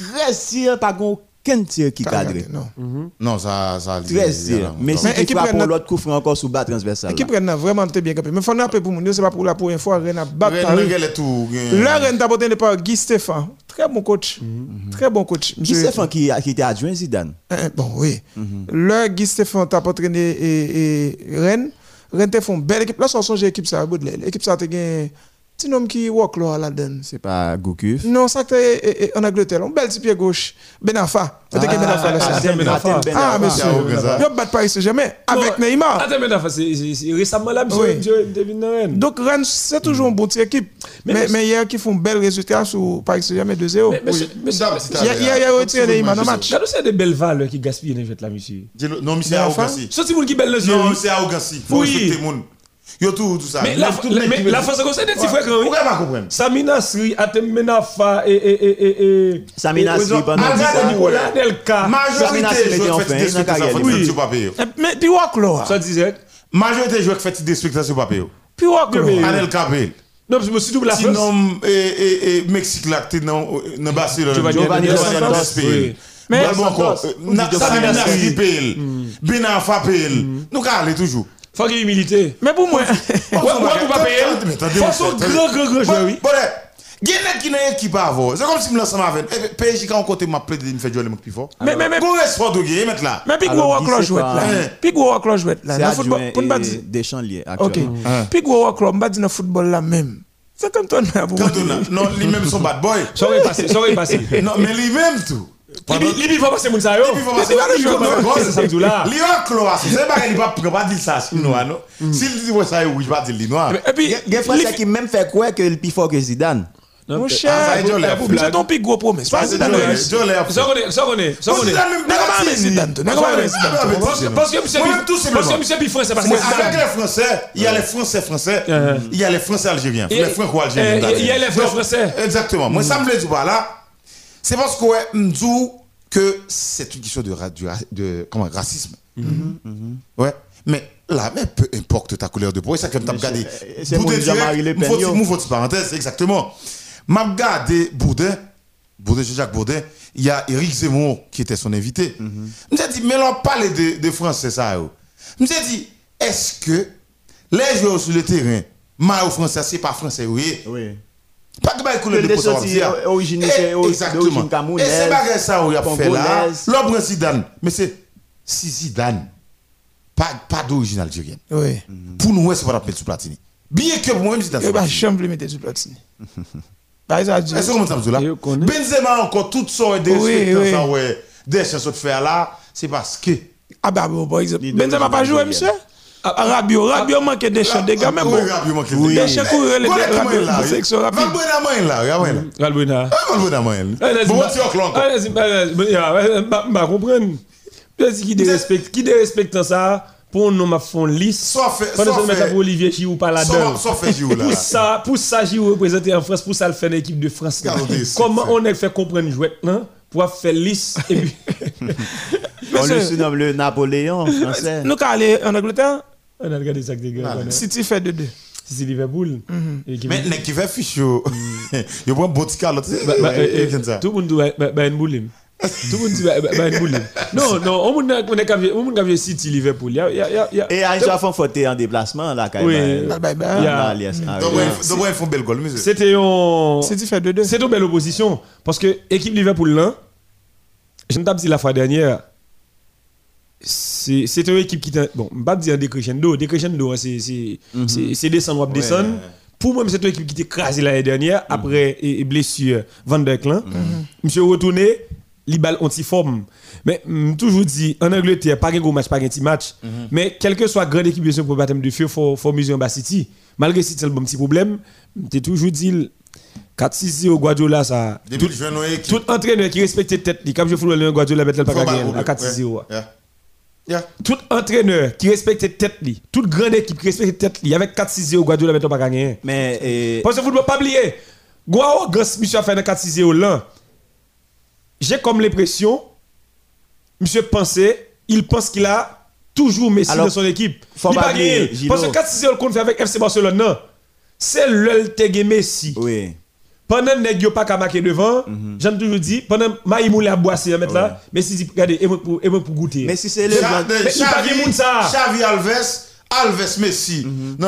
13 tirs, pas aucun tir qui cadre. Non. Non, ça ça 13 tirs. Mais si tu équipe frappes pour Rennes- l'autre coup franc encore sous bas transversal. Vraiment été bien capée. Mais il faut rappeler pour mon c'est pas pour la première fois. Rennes a battu Rennes a battu par Guy Stéphane. Très bon coach. Très bon coach. Monsieur- Stéphane qui, qui était adjoint Zidane Eh, Bon, oui. Là, Guy Stéphane t'a pas entraîné et, et Rennes. Rennes t'a fait une belle équipe. Là, ça change l'équipe ça, Baudelaire. L'équipe ça, gagné. Petit homme qui walk là, là-dedans. C'est pas Goukuf Non, ça, t'es en Angleterre. Un bel petit pied gauche. Benafa. T'as gagné Benafa là. Atem Benafa. Ah, Benafa. monsieur. Yo, bat Paris Saint-Germain. Avec Neymar. Attends, non, c'est- récemment là, monsieur, Oui. monsieur. Donc, Rennes, c'est toujours une bonne équipe. Mais- Mais, hier, qui font un bel résultat sur Paris Saint-Germain 2-0. Mais, monsieur, monsieur, Il y a- il il retiré Neymar dans le match. C'est des belles valeurs qui gaspillent le jeu là, monsieur. Non, mais c'est Mais enfin- arrogance. Sorti moun qui belle les yeux. Non, c'est. Faut Oui. Yo tout, tout ça. Mais la, c'est comme ça, des petits Ouais. frères, oui. Pourquoi pas comprendre Samina Sri, Atem Menafa et. et, et, et, et Samina Sri, et- pendant Ah, 10 ans. Nicolas Delka. Majorité fait fin, des spectacles sur papier. Eh, Mais, puis walk là. Ça disait. Majorité joueurs qui fait des spectacles sur papier. Puis Anel Capel. Non, parce que je la France. Sinon, et, et, et Mexique là, t'es dans, dans Barcelone. Giovanni Dos Santos. Mais- bon, encore. Euh, Samina. Sri. Benafa. Nous, aller toujours. Faut qu'il y ait humilité. Mais pour moi, ouais, vous pas payer. Grand, grand, grand joueur, oui. Bon, Gen net ki nan ekip avon. C'est comme si me l'ensemble avec. Eh, PSG quand on côté m'a plaidé de me faire jouer le mec plus fort. mais, mais, mais, Bon respect de gagner mettre là. mais puis Alors, gros walk là Guy jouet là. Stéphane. Puis gros walk là jouet là. C'est Dans le adjoint football, pour ne pas et dire. Deschamps lié Ok. actuellement. Puis gros walk là, on va dire dans le football là même. C'est quand on a Quand on a, non, lui-même son bad boy. Ça aurait passé, ça aurait passé. Non, mais lui-même tout. Pendant- Libi faut passer moun sa yo. Il faut passer Libi par faut le passer samedi là. Lui a cloa, c'est pas qu'il va pas dire ça chinois non? S'il dit ouais ça oui, je vais dire le noir. Et puis, Il y a Français qui même fait quoi que le plus fort que Zidane. mon Ah, cher, plus gros promesse. Pas Zidane. Ça connaît, ça connaît, ça connaît. Zidane pas. Parce que- Parce que monsieur Moi-même, tout Bi- simplement. parce que Bi avec les Français, il y a les Français français, il y a les Français algériens, les Franco-algériens. il y a les français. Exactement. Moi, ça me le dit pas là. C'est parce que, ouais, m'dou que c'est une question de, de comment, racisme. Ouais. Mais là, mais peu importe ta couleur de peau, c'est ça que t'as regardé. c'est- c'est mon parenthèse, exactement. M'a regardé Bourdin, Bourdin, Jacques Bourdin, il y a Éric Zemmour qui était son invité. Je me suis dit, mais on parle de, de français, ça. Je dit, est-ce que les joueurs sur le terrain, maillot français, c'est pas français, oui? Oui. Pas que bah couleur Le de peau, ça va descendant dire. origine- c'est o- Exactement. Et c'est pas ça, on a fait là. L'homme Zidane. Mais c'est, si Zidane, pas, pas d'origine algérienne. Oui. Pour nous, c'est pas la peine sous Platini. Bien que moi-même, Zidane. C'est bah, Platini. chambre limité sur Platini. Ça dit. Est-ce que comment ça me dit là? Je. Benzema encore toutes sortes de ouais, des chansons de faire là, c'est parce que. Ah bah, bon, par exemple. Benzema de pas joué, monsieur? Rabio, Rabio manquait des chants, des gars, même bon. Rabio manque Oui. des Des chants courir, les Rabio, la rapide. Va le bonne à main là, regarde là. Galbona. Va le bonne à main. Bon. Ah, bah, bah, bah, comprendre. Parce qui dérespecte, qui dérespecte ça, pour nous, m'a font Pendant mettre Olivier Giroud par soit fait Giroud là. Pour ça, pour ça, Giroud représenté en France, pour ça, le faire l'équipe de France. c'est Comment on a fait comprendre jouet, là, pour faire lisse, et puis. On le surnomme le Napoléon français. Nous, en Angleterre, On a regardé ça que des gars. City fait 2-2. Si c'est Liverpool. qui- Mais nek qui fait fiche. Yo prend bon petit calotte. Bah, bah, ça. Tout le monde doit bah, une boule. Tout le monde dit une boule. Non, non, on monde capable City Liverpool. A, a, a- a. Et fois, faut en déplacement là, quand Oui. même. A- Donc, ils font belle goal, monsieur. C'était un. City fait 2-2. C'est une belle opposition. Parce que l'équipe Liverpool là, je ne t'ai pas dit la fois dernière, c'est une équipe qui. Bon, je ne vais pas dire décrescendo. Décrescendo, hein, c'est c'est- c'est- descendre ou descendre. Pour moi, c'est une équipe qui était écrasée l'année dernière après et, blessure Van der Klan. Monsieur retourné, l'ibal anti-forme. Mais je toujours dit, en Angleterre, pas un gros match, pas un petit match. Mais quelle que soit grande équipe de pour baptême de feu, il faut, mesurer en bas City. Malgré City, c'est le bon petit problème. j'ai toujours dit, 4-6 au Guardiola, ça. Tout, entraîneur qui respecte tête, comme je fous le Guardiola, mettre le pas à 4-6 ouais. Yeah. Tout entraîneur qui respecte tête, li, toute grande équipe qui respecte tête, li, avec 4-6 au Guardiola, mettre le pas gagner. Mais et, Parce que vous ne pouvez pas oublier, Guao, grâce monsieur a fait un 4-6 là, j'ai comme l'impression, monsieur pensait, il pense qu'il a toujours Messi Alors, dans son équipe. faut Il pas pas oublier, gagné. Gino. Parce que 4-6 le compte fait avec FC Barcelone, non. C'est le Tegue Messi. oui. Pendant que nèg yo pas qu'à marquer devant, j'aime toujours dit, pendant Maïmoul a boissé mettre là, Messi dit, regardez, et moi pour, et moi pour goûter. Mais si c'est le de- Mais il pas Xavi- de monde, ça. Xavi Alves, Alves Messi.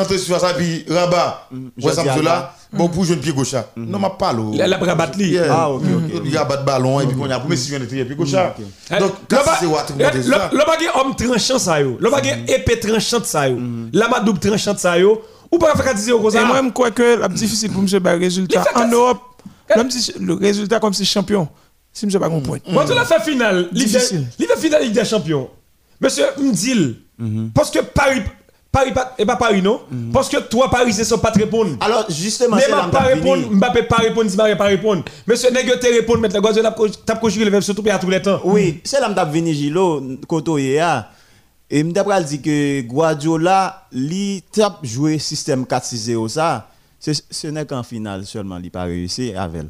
Tes sur ça, puis Rabat. Ouais, ça là. Bon, pour jouer un pied gauche. Non, m'a pas l'eau. La- la rabattre li. Ah, ok, ok. Il rabat ballon et puis on a pour si on est pied gauche. Eh, Donc, c'est eh, le bagage homme tranchant ça yo. Le bagage épée tranchante ça yo. La madouble tranchante ça yo. Ou pas faire 4 comme Et ça. moi, je crois que c'est difficile pour M. Bay résultat. En Europe, même si le résultat comme si champion, si M. Bay un point. Moi, tu l'as fait finale. Difficile. il fait finale Ligue des Champions. Monsieur Mdil, parce que Paris, Paris, pas- et pas Paris, non? Parce que toi, Paris, c'est son pas te répondre. Alors, justement, Mais c'est m'a pas répondre. Mbappé pas répondre, Zimare pas répondre. Monsieur Nègre te répondre, mettre le Guardiola tape conjugué le verbe surtout à tous les temps. Oui, c'est là que t'as venu Gilo, koto ya. Et m'dapra dit que Guardiola, li tap joué système 4-6-0 ça. Ce n'est qu'en finale seulement, il pas réussi avec.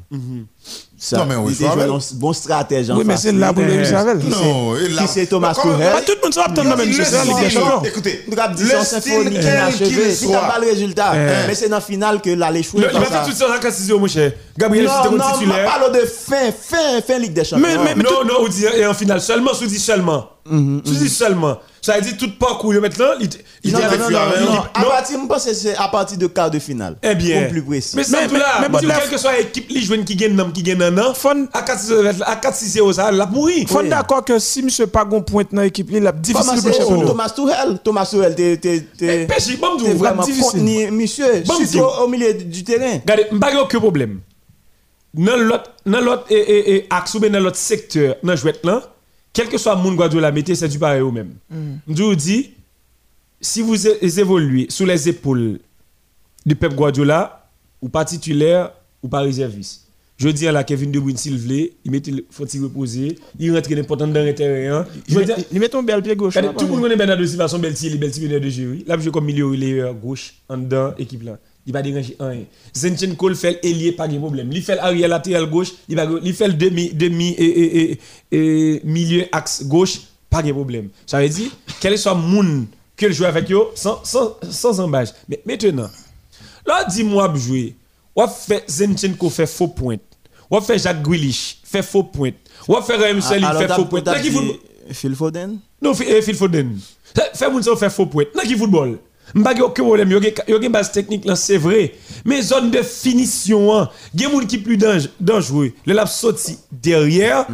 Ça, Non, mais oui, il était un bon stratège en Oui, mais c'est là pour le avec. Non, Qui c'est Thomas Pas tout le monde sera attendre même, c'est la Champions. Écoutez, Nous avons dit le son style symphonie qui inachevé. qu'il Si t'as pas le résultat, mais c'est dans la finale que là, les choix. Le- Il va faire tout ça en 4 mon cher. Gabriel, Non, c'était non, mon on titulaire. parle de fin, fin, fin Ligue des Champions. Mais- Non, non, on dit en finale seulement, sous dit seulement. Sous dit seulement. Ça veut dire tout parcours, maintenant, il il non, non, avec non, non, non, À non. partir, je pense que c'est à partir de quart de finale. Eh bien. Pour plus précis. Mais tout là, quelle que soit l'équipe, les joueurs qui gagnent, qui gagnent un an, Fon- à 4-6-0, ça, la mourir. Faut d'accord que si M. Pagon pointe dans l'équipe, il a difficile pour. Thomas Tuchel Thomas Tuchel, t'es- t'es nous, vraiment difficile. monsieur. Bon, Surtout au milieu du terrain. Regardez, m'bagay aucun problème. Dans l'autre, dans l'autre, et, et, et, axe ou bien dans l'autre secteur, dans jouet là, quel que soit le monde Guardiola mettez, c'est du pareil au même. Je vous dis, si vous évoluez sous les épaules de Pep Guardiola, ou pas titulaire, ou pas réserviste. Je dis à la Kevin De Bruyne s'il veut, il met le faut il reposer, il rentre n'importe dans le. Je veux dire, Il met ton bel pied gauche. Là, tout le monde connaît Bernardo Silva, son bel tir, bel tir meneur de jeu. Là, je comme milieu, il est euh, gauche, en dedans, équipe là. Il va déranger un. Zinchenko le fait ailier, pas de problème. Il fait arrière latéral gauche, il va il fait le demi, demi et, et, et, milieu axe gauche, pas de problème. Ça veut dire, quel soit le monde que je joue avec eux, sans, sans, sans embâche. Mais maintenant, là, dis-moi, jouer. On fait Zinchenko fait faux point. On fait Jacques Grealish fait faux point. On fait Raheem Sterling fait faux point. qui football- Phil Foden non, eh, Phil Foden. Fais moun ça fait faux point. Nan ki football. M'pa aucun problème, yo gen base technique là, c'est vrai. Mais zone de finition, hein, gen moun qui plus dange- dangereux. Le lap sorti derrière.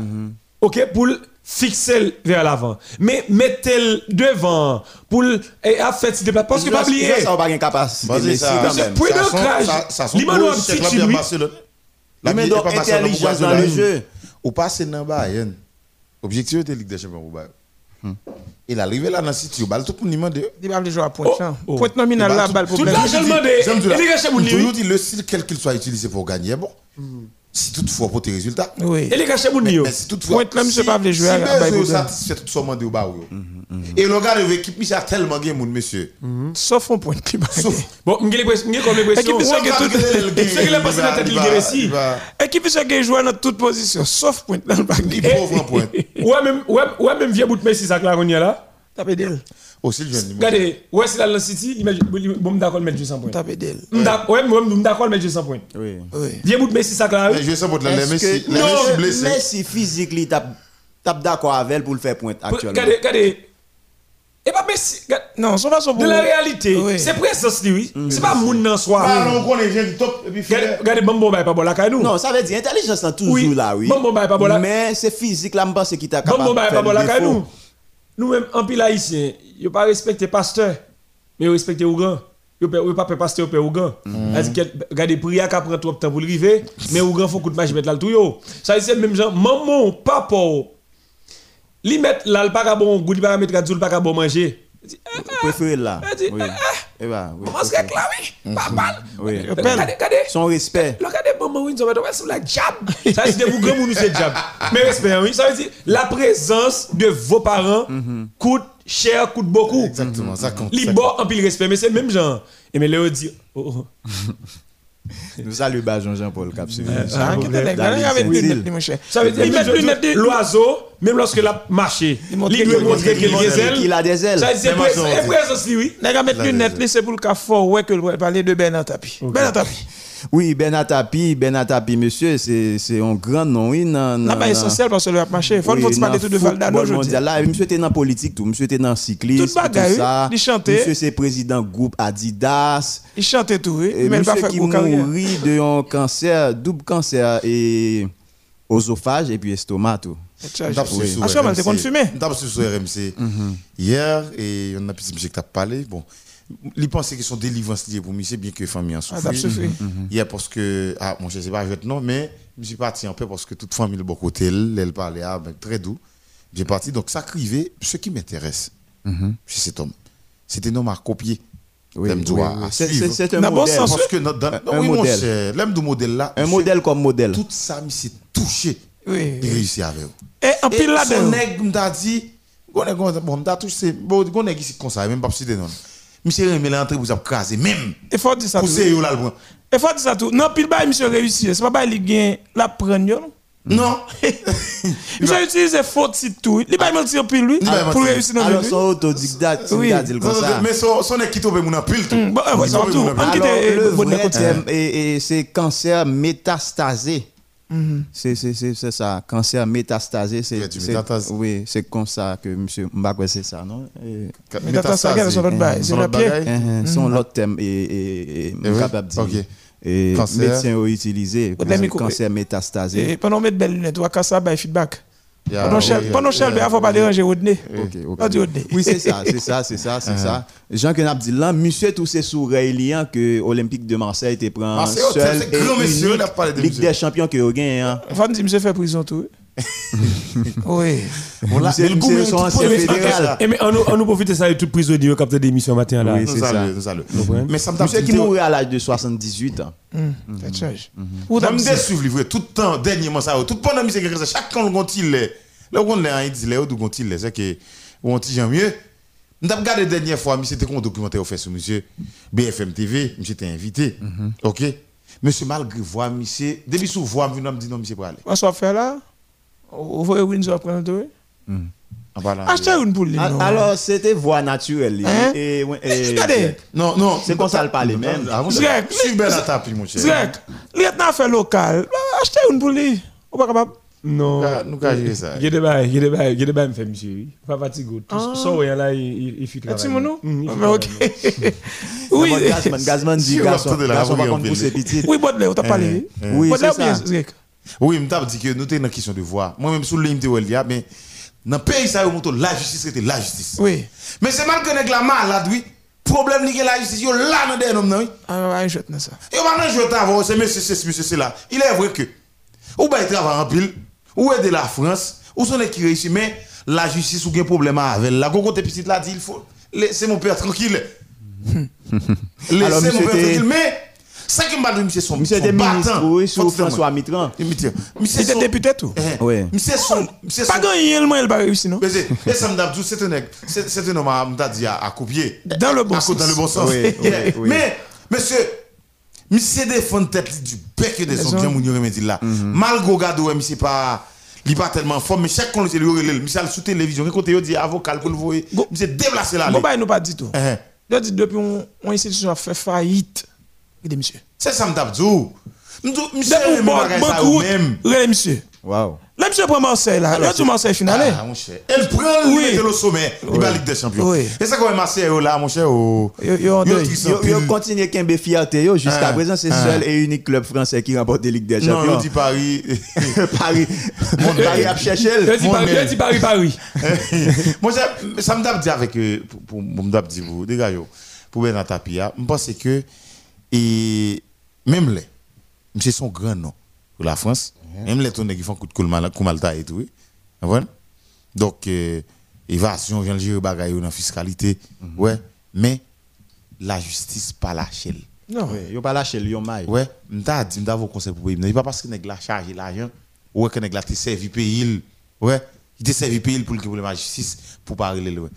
OK pour fixer vers l'avant. Mais mettez devant pour le- et a fait des parce que pas oublier. Ça, pas capacité. Ça- Ça crash. ça- la Mais donc, intelligence pour dans le jeu. Ou passer dans le Bayern. Objectif était Ligue des Champions pour Bayern. Il arrivé là dans le site, il balle tout pour nous demander. Il va jouer à pointe. Oh, hein. oh. Pointe nominale Il là, balle Tout tout Toujours oui. dit le style quel qu'il soit utilisé pour gagner, bon. Si toutefois pour tes résultats. Oui. Et les gars chez moun li, yo. Mais si toutefois. Pointe là, monsieur, pas jouer si à- Bayern. satisfait tout son mandé au. Et le gars de l'équipe, il a tellement gagné, mon monsieur. Sauf un point. qui Sauf. Bon, m'gé l'impression, m'gé comme l'impression. C'est que tout- qu'il a passé la tête, il guérit ici. Équipe qui gagne jouer dans toute position, sauf point dans le. Il pauvre en point. Ouais, même, ouais, ouais, même vieux bout de Messi, ça, là, on y a là. Tapez d'elle. Aussi, le jeune. Regardez, ouais, c'est le City, il met, bon, d'accord, mettre 200 points. Tapez d'elle. Ouais, moi, d'accord, mettre 200 points. Oui. Oui. Vieux bout de Messi, ça, là, Mais oui. je sais pas, les Messi, que- les Non, Messi blessés. Messi physique, il tape tape d'accord avec elle pour le faire point actuellement. Regardez, regardez. Et pas Messi, regarde, Non, son façon de la réalité, c'est présence, lui, oui. C'est pas moun Ah soi. non, on connaît qui top et puis Regardez, fait. regardez, bon, bon, bah, pas bon, là, nous. Non, ça veut dire intelligence est toujours Oui. là, oui. Bon, bon, bah, pas bon, là. Mais c'est physique là, je pense qu'il t'a Bon, capable bon, bah, de pas faire bon, là, nous. Nous-mêmes, en pile haïtien, yo pas respecté pasteur, mais yo respecté Ougan. Yo pas fait pasteur, yo pas Ougan. Que, regardez, prière qui prend trop de temps pour le river, mais Ougan faut coup de match mettre là tout yo. Ça c'est même genre, maman, papa, li mettre là le pas bon goût, pas mettre le pas bon manger. Eh, Préféré là. Dit, Oui. ah, Eh ben, oui. Que là, oui? Pas mal. Oui. Regardez, regardez. Son respect. Regardez, maman, oui, nous c'est la jab. Ça c'est jab. Mais respect, oui. Ça veut dire la présence de vos parents coûte cher, coûte beaucoup. Exactement, ça compte. Bon en pile respect, mais c'est le même genre. Et mais Léo dit, oh, oh. Nous saluons bah, Jean-Jean-Paul. Ah, il cher. Ça veut dire Il met genre, l'oiseau, même lorsque l'a marché, il montre doit qu'il- montrer qu'il a des qu'il ailes. a des ailes. Ça veut dire, c'est présence, oui. Les gars mettent plus net, c'est pour le cas fort, ouais, que le parler de Bernard Tapie. Bernard Tapie. Oui, Benatapi, Benatapi, monsieur, c'est c'est un grand nom. Oui, non, Là, non, non. essentiel parce que le a marché. Faut Oui, faut parler dans tout de Valdano là, monsieur était dans politique tout, monsieur était dans cyclisme, Tout bagaille, ça. il chantait. Monsieur c'est président groupe Adidas. Il chantait tout, oui. Et Mais il pas fait qui mourit de un cancer, double cancer et oesophage et puis estomac tout. Tchao. reçu sur Ah, sûrement, t'es RMC. qu'on sur RMC hier et on a petit monsieur qui t'a parlé. Bon, il pensait que son délivrance liée pour monsieur, bien que famille en Ah, souffre. t'as souffert. Hier parce que, ah, mon cher, c'est pas jouet non, mais je suis parti un peu parce que toute famille de bon côté, elle, elle parlait ah, ben, très doux. J'ai parti, donc ça criait. Ce qui m'intéresse chez cet homme, c'est un homme à copier. Oui, oui. à C'est- c'est c'est un bon modèle. sens, Parce que notre, dans- Un oui, mon modèle. cher, l'aime du modèle là, Un modèle comme modèle. tout ça, il s'est touché. Oui. Il réussit avec vous. Et en Et pile son là-dedans. nègre m'a dit, bon, m'a touché, bon, gon nègre ici comme ça, même pas citer non. Monsieur Rémy l'entrée pour ça craser même. Il faut dire ça tout. Pousser yo là le. Il faut dire ça tout. Non, pile bail, monsieur réussi. C'est pas bail, il gagne la prendre, non? Non. Monsieur utilise faute site tout. Il va mentir pile lui. Il Pour réussir dans Alors le son autodidacte, Oui. il a dit comme ça. Mais son son qui tombe mon pile tout. bon, ouais, Il ça va tombe tout. mon en pile. On quitte- Alors, eh, le bon, vrai terme, et, et c'est cancer métastasé. C'est c'est- c'est- c'est ça, cancer métastasé. C'est c'est-. Oui, c'est comme ça que monsieur Mbakwe, c'est ça, non? Et- l'autre bail. C'est Son le autre pied. bagaille. Uh-huh, Son l'autre thème et, et, et, Eh capable de dire. Et médecins ont utilisé cancer métastasé. Et pendant mettre belle lunette, ou à ça, bail feedback. Pendant oui, Shell, il Shell, il il faut pas déranger Rodney. Oui, c'est ça, c'est ça, c'est ça, c'est ça. Jean Kenap dit là, monsieur tout c'est sous Raélien que Olympique de Marseille était prend Marseille, seul c'est grand et monsieur, unique il a parlé de Ligue monsieur. des champions que vous gagnez. Faut dire, monsieur fait prison tout. Oui. Monsieur- mais le goût, fédéral. Et mais on nous, on nous profite de ça et tout prisonnier au capteur d'émission matin là. Oui, Nous c'est ça. nous. Mais ça me Monsieur qui mourit à l'âge de 78 ans. Ça change. Ou Ça me dit- déçu, livré. Tout le temps, dernièrement, ça. Tout pendant que c'est chaque quand on il est. Là, on est, il dit, là, où il est. C'est que, on dit, mieux. Nous avons regardé la dernière fois, monsieur, c'était un documentaire fait sur monsieur BFM TV, monsieur était invité. OK? Monsieur, malgré voix, monsieur, depuis sous voix, me dit non, monsieur, pour aller. On soit fait là? Vous voyez Windsor prendre de- Achetez une poule. Non. Alors, c'était voix naturelle. Hein? Et, et- et- Regardez. Non, non. C'est comme ça le parler même. Ah, Zrek, la tape, mon cher. Zrek, lieutenant fait local. Achetez une poule. Ou pas capable? Non. Ah, Nous, j'ai ça. Il y a des bails, il y a des bails, il y a des bails, me fait monsieur. oui. Pas fatigué. Tout ça, ouais, là, il, il, il fait Ah, travailler. Timono Hum, il fait Mais ok. Oui. Gazman, Gazman, Gazman dit garçon, garçon le- petites. Oui, Baudelaire, t'as parlé. Oui, Baudelaire c'est ça. Oui, je dit que nous avons une question de voix. Moi-même, sous le de Welia, mais dans le pays, ça, la justice, c'était la justice. Oui. Mais c'est mal que la malade, oui. Problème que la justice, yo là dans des hommes, oui. Ah, ouais, je te ça. Yo maintenant je t'avoue, c'est monsieur, c'est monsieur, c'est là. Il est vrai que, ou ben il travaille en pile, ou aider la France, ou son qui réussit, mais la justice ou un problème avec la gogo te petite là dit il faut laisser mon père tranquille. Alors, Laissez mon père était- tranquille, mais ça qui m'a dit monsieur son Monsieur était ministre, oui, dire, François Mitterrand. moi. Monsieur, Il était député tout. Eh, Ouais. Monsieur son. Pas gagné, il va réussir, non Mais c'est- Et ça me dit, c'est un c'est un homme à m'a dit à copier. Dans le bon sens. Dans le bon sens. Oui, oui, oui. Mais, monsieur, monsieur défend tête du bec des hommes. bien moun remet là. Malgré gado, ouais, monsieur pas, il pas tellement fort, mais chaque fois, il relève, monsieur sous télévision, quand il dit avocat pour le Go- monsieur déplacé là. Bon, bah, il nous pas dit tout. Eh, Il a dit depuis on on institution a fait faillite. Regardez, monsieur. C'est ça dit. Monsieur, même bon, même. regardez, monsieur. Waouh. Là, monsieur prend Marseille, là. Là, tout Marseille finale. Ah, mon cher. Elle prend, Oui. le sommet, il va Ligue des Champions. Oui. Et ça, quand même, Marseille, là, mon cher, oh? Yo- yo continue Kembe fierté yo jusqu'à Ah, présent c'est ah. seul et unique club français qui remporte la Ligue des Non, Champions. on dit Paris. Paris. Mon Paris a cherché. Dit Mon Paris, dit Paris, Paris. Moi, ça me dire avec, euh, pour, me dire vous, des gars, yo, pour Bernard Tapia, je pense que, et, même les, c'est son grand nom pour la France, même les tournées qui font coup de Koumal- Koumalta et tout. Vous? Donc, euh, évasion, vient le gérer bagaille dans la fiscalité, ouais, mais la justice pas lâcher. Non. Ouais, yo pas lâché Lyon Maille. Ouais, m'ta dit m'ta vos conseil pour pays. Mais pas parce que nèg la chargé l'argent ou que nèg la te servi pays. Ouais, il te servi pays pour le pour la justice pour le.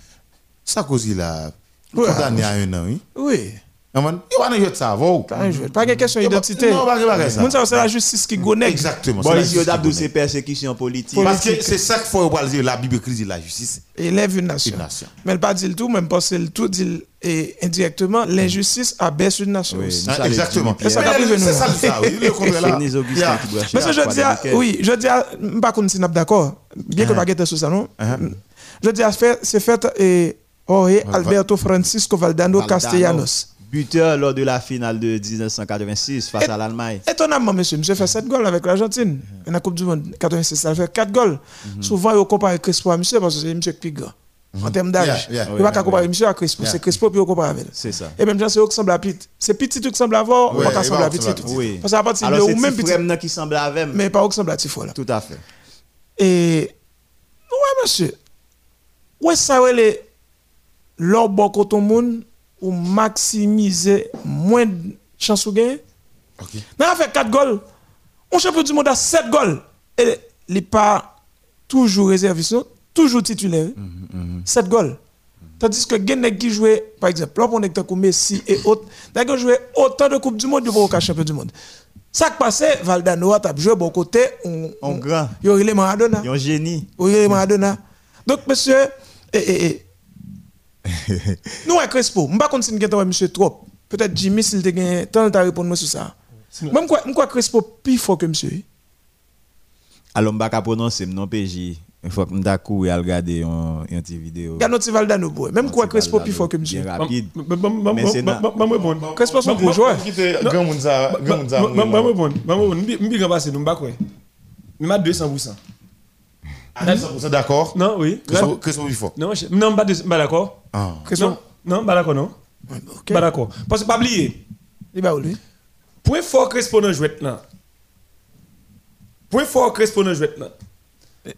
Ça cause il a Ouais. condamné à un an, oui? Oui. Aman, il va nous jouer ça, vous. Pas. Pas de question d'identité. Non, pas pas ça. Moun sa c'est la justice qui gonne. Exactement. Bon, c'est on a qui ces persécutions politiques. Parce que c'est ça qu'il faut dire la Bible crise la justice. Élève une nation. Une nation. Mais elle pas dit le tout, même pas c'est le tout dit et indirectement l'injustice abaisse une nation Oui, aussi. nous, ça, Exactement. Et ça Mais qu'a privé nous. C'est ça, ça, oui. Le contraire là. Qui chercher je dis, oui, je dis, à- pas qu'on n'est pas d'accord, bien que pas guetter sur ça, non? Uh-huh. Je dis, à fait- c'est fait, et, Jorge Alberto Francisco Valdano, Castellanos. Buteur lors de la finale de 1986 face à l'Allemagne. Étonnamment, monsieur, monsieur fait 7 goals avec l'Argentine. Dans la Coupe du Monde 86, ça fait 4 goals. Souvent, il compare Crespo à monsieur parce que c'est monsieur qui est plus grand. En termes d'âge. Yeah, yeah. Il ne va pas comparer monsieur à Crespo. C'est Crespo puis il compare avec. C'est ça. Et même c'est eux qui semblent à petit. C'est petit qui semble avoir, ou pas il qui semble va à petit. Oui. Parce qu'à partir de ou même petit qui semble avec. Mais pas où qui semble à là. Tout à fait. Et, ouais, monsieur, ouais, ça, ouais, les, leur bon côté monde, ou maximiser moins de chances ou gagner. Ok. Nan a fait 4 goals. On champion du monde a 7 goals. Et il n'est pas toujours réserviste, toujours titulaire. 7 goals. Tandis que Genek qui jouait, par exemple, là, on est comme Messi et autres, qui joué autant de Coupes du Monde pour aucun champion du monde. Ça qui passait, Valdano a joué bon côté, on, On grand. il y a Maradona. Il y a un génie. Oui, oui, Maradona. Donc, monsieur, eh. Nous, à Crespo, je ne sais pas si nous avons monsieur trop. Peut-être Jimmy, s'il te gagne, tant de répondre sur ça. Même quoi, moi, Crespo plus fort que monsieur. Alors, je ne pas prononcer nom PJ. Il faut que je et regarder un une petite vidéo. Regarde notre Valdano, boy. Même quoi, Crespo plus fort que monsieur. Bien rapide. Mais c'est. Crespo son gros joueur. Grand ça, grand ça. Maman répondre. Maman répondre. Mbi grand passé, nous pas quoi. Mais ma 200%. Ah, 100% d'accord. Non, oui. Que c'est fort Non, je- non, pas de- pas d'accord. Ah. Non, non, pas d'accord, non. Ok. Pas d'accord. Parce que pas oublier. Il va où lui? Point fort Crespo dans jouet là. Point fort Crespo dans jouet là. Eh,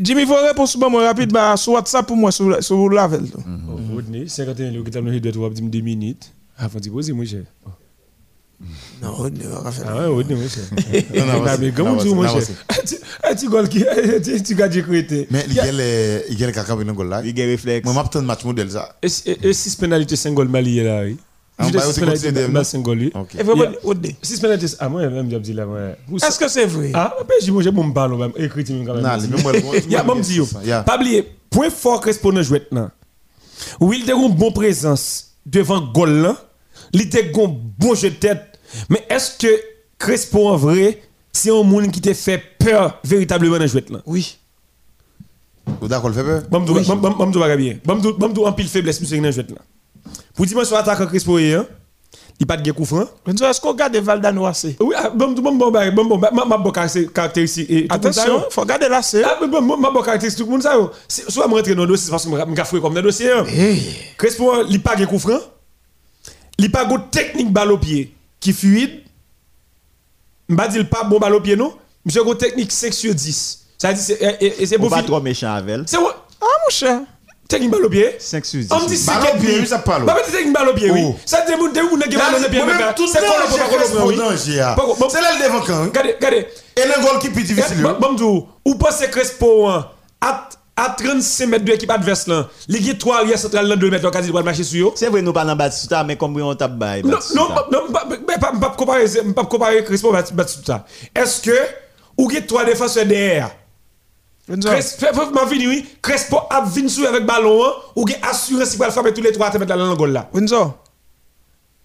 Jimmy, il faut répondre sur moi rapide bah, sur WhatsApp pour moi, sur, sur Lavel. Oh, Rodney, 51 le qui t'a donné deux trois petits 2 minutes. Avant de poser mon cher. Non, on va faire. Ah ouais, Rodney mon cher. Non, non, Ah, mais comment non, tu mon non, cher Un petit gol y a les il y a les caca dans goal là. Il y a un réflexe. Moi m'attends match modèle ça. Et et 6 pénalités 5 goals Mali là oui. Juste bah, six aussi pénalités continuer de- dans 5 goals oui. OK. Et vraiment, Yeah. Odé. 6 pénalités ah moi même j'ai dit là ouais. Est-ce que c'est vrai? Ah, mais j'ai mon j'ai mon ballon même écrit même quand même. Non, mais moi Il y a même dit yo. Yeah. Pas oublier point fort il a une bonne présence devant goal là. Il a un bon jeu de tête. Mais est-ce que Crespo en vrai c'est un monde qui te fait peur véritablement dans jouet là Oui. Vous d'accord le fait peur bam bam pas bien. Bamdou en pile faiblesse monsieur dans jouet là. Pour dimension attaquant Crespo hein. Il pas de coup franc. Est-ce qu'on regarde Valdano assez? Oui, ah, bam bam bam bam bam ma bon caractéristique le Attention, il faut regarder là, c'est. Ah, bon, moi, ma bonne caractéristique, tout le monde ça. Soit je rentre dans le dossier, parce que je me fouet comme dans le dossier. hein. Crespo, il n'a pas de coup franc. Il n'a pas de technique balle au pied qui est fluide. Je ne pas dire pas bon balle au pied, non. Monsieur, une technique 5 sur 10. Ça dit, c'est et- et- et c'est On bon pas trop méchant avec elle. C'est Ah, mon cher. technique balle au pied. 5 sur 10. On dit c'est Balle au quel pied, ça parle. Bah, mais technique balle au pied, oui. Oh. Ça dit, vous avez qui balle au pied, c'est quoi le danger. C'est là le devant quand. Regardez, regardez. Et le goal qui plus difficile. Bon, ou pensez Crespo hein, à, à 35 mètres de l'équipe adverse là, a 3 arrière central dans 2 mètres, quasi pour marcher sur eux. C'est vrai, nous pas dans Batistuta, mais comme on tape bail. Non, non, non, pas- pas- comparer, pas comparer Crespo Batistuta. Est-ce que, ou a 3 défenseurs derrière? Crespo, m'a fini, oui. Crespo a venu sur avec ballon, hein, ou a assurance qu'il va frapper tous les 3 à te mettre dans le goal là. Windsor.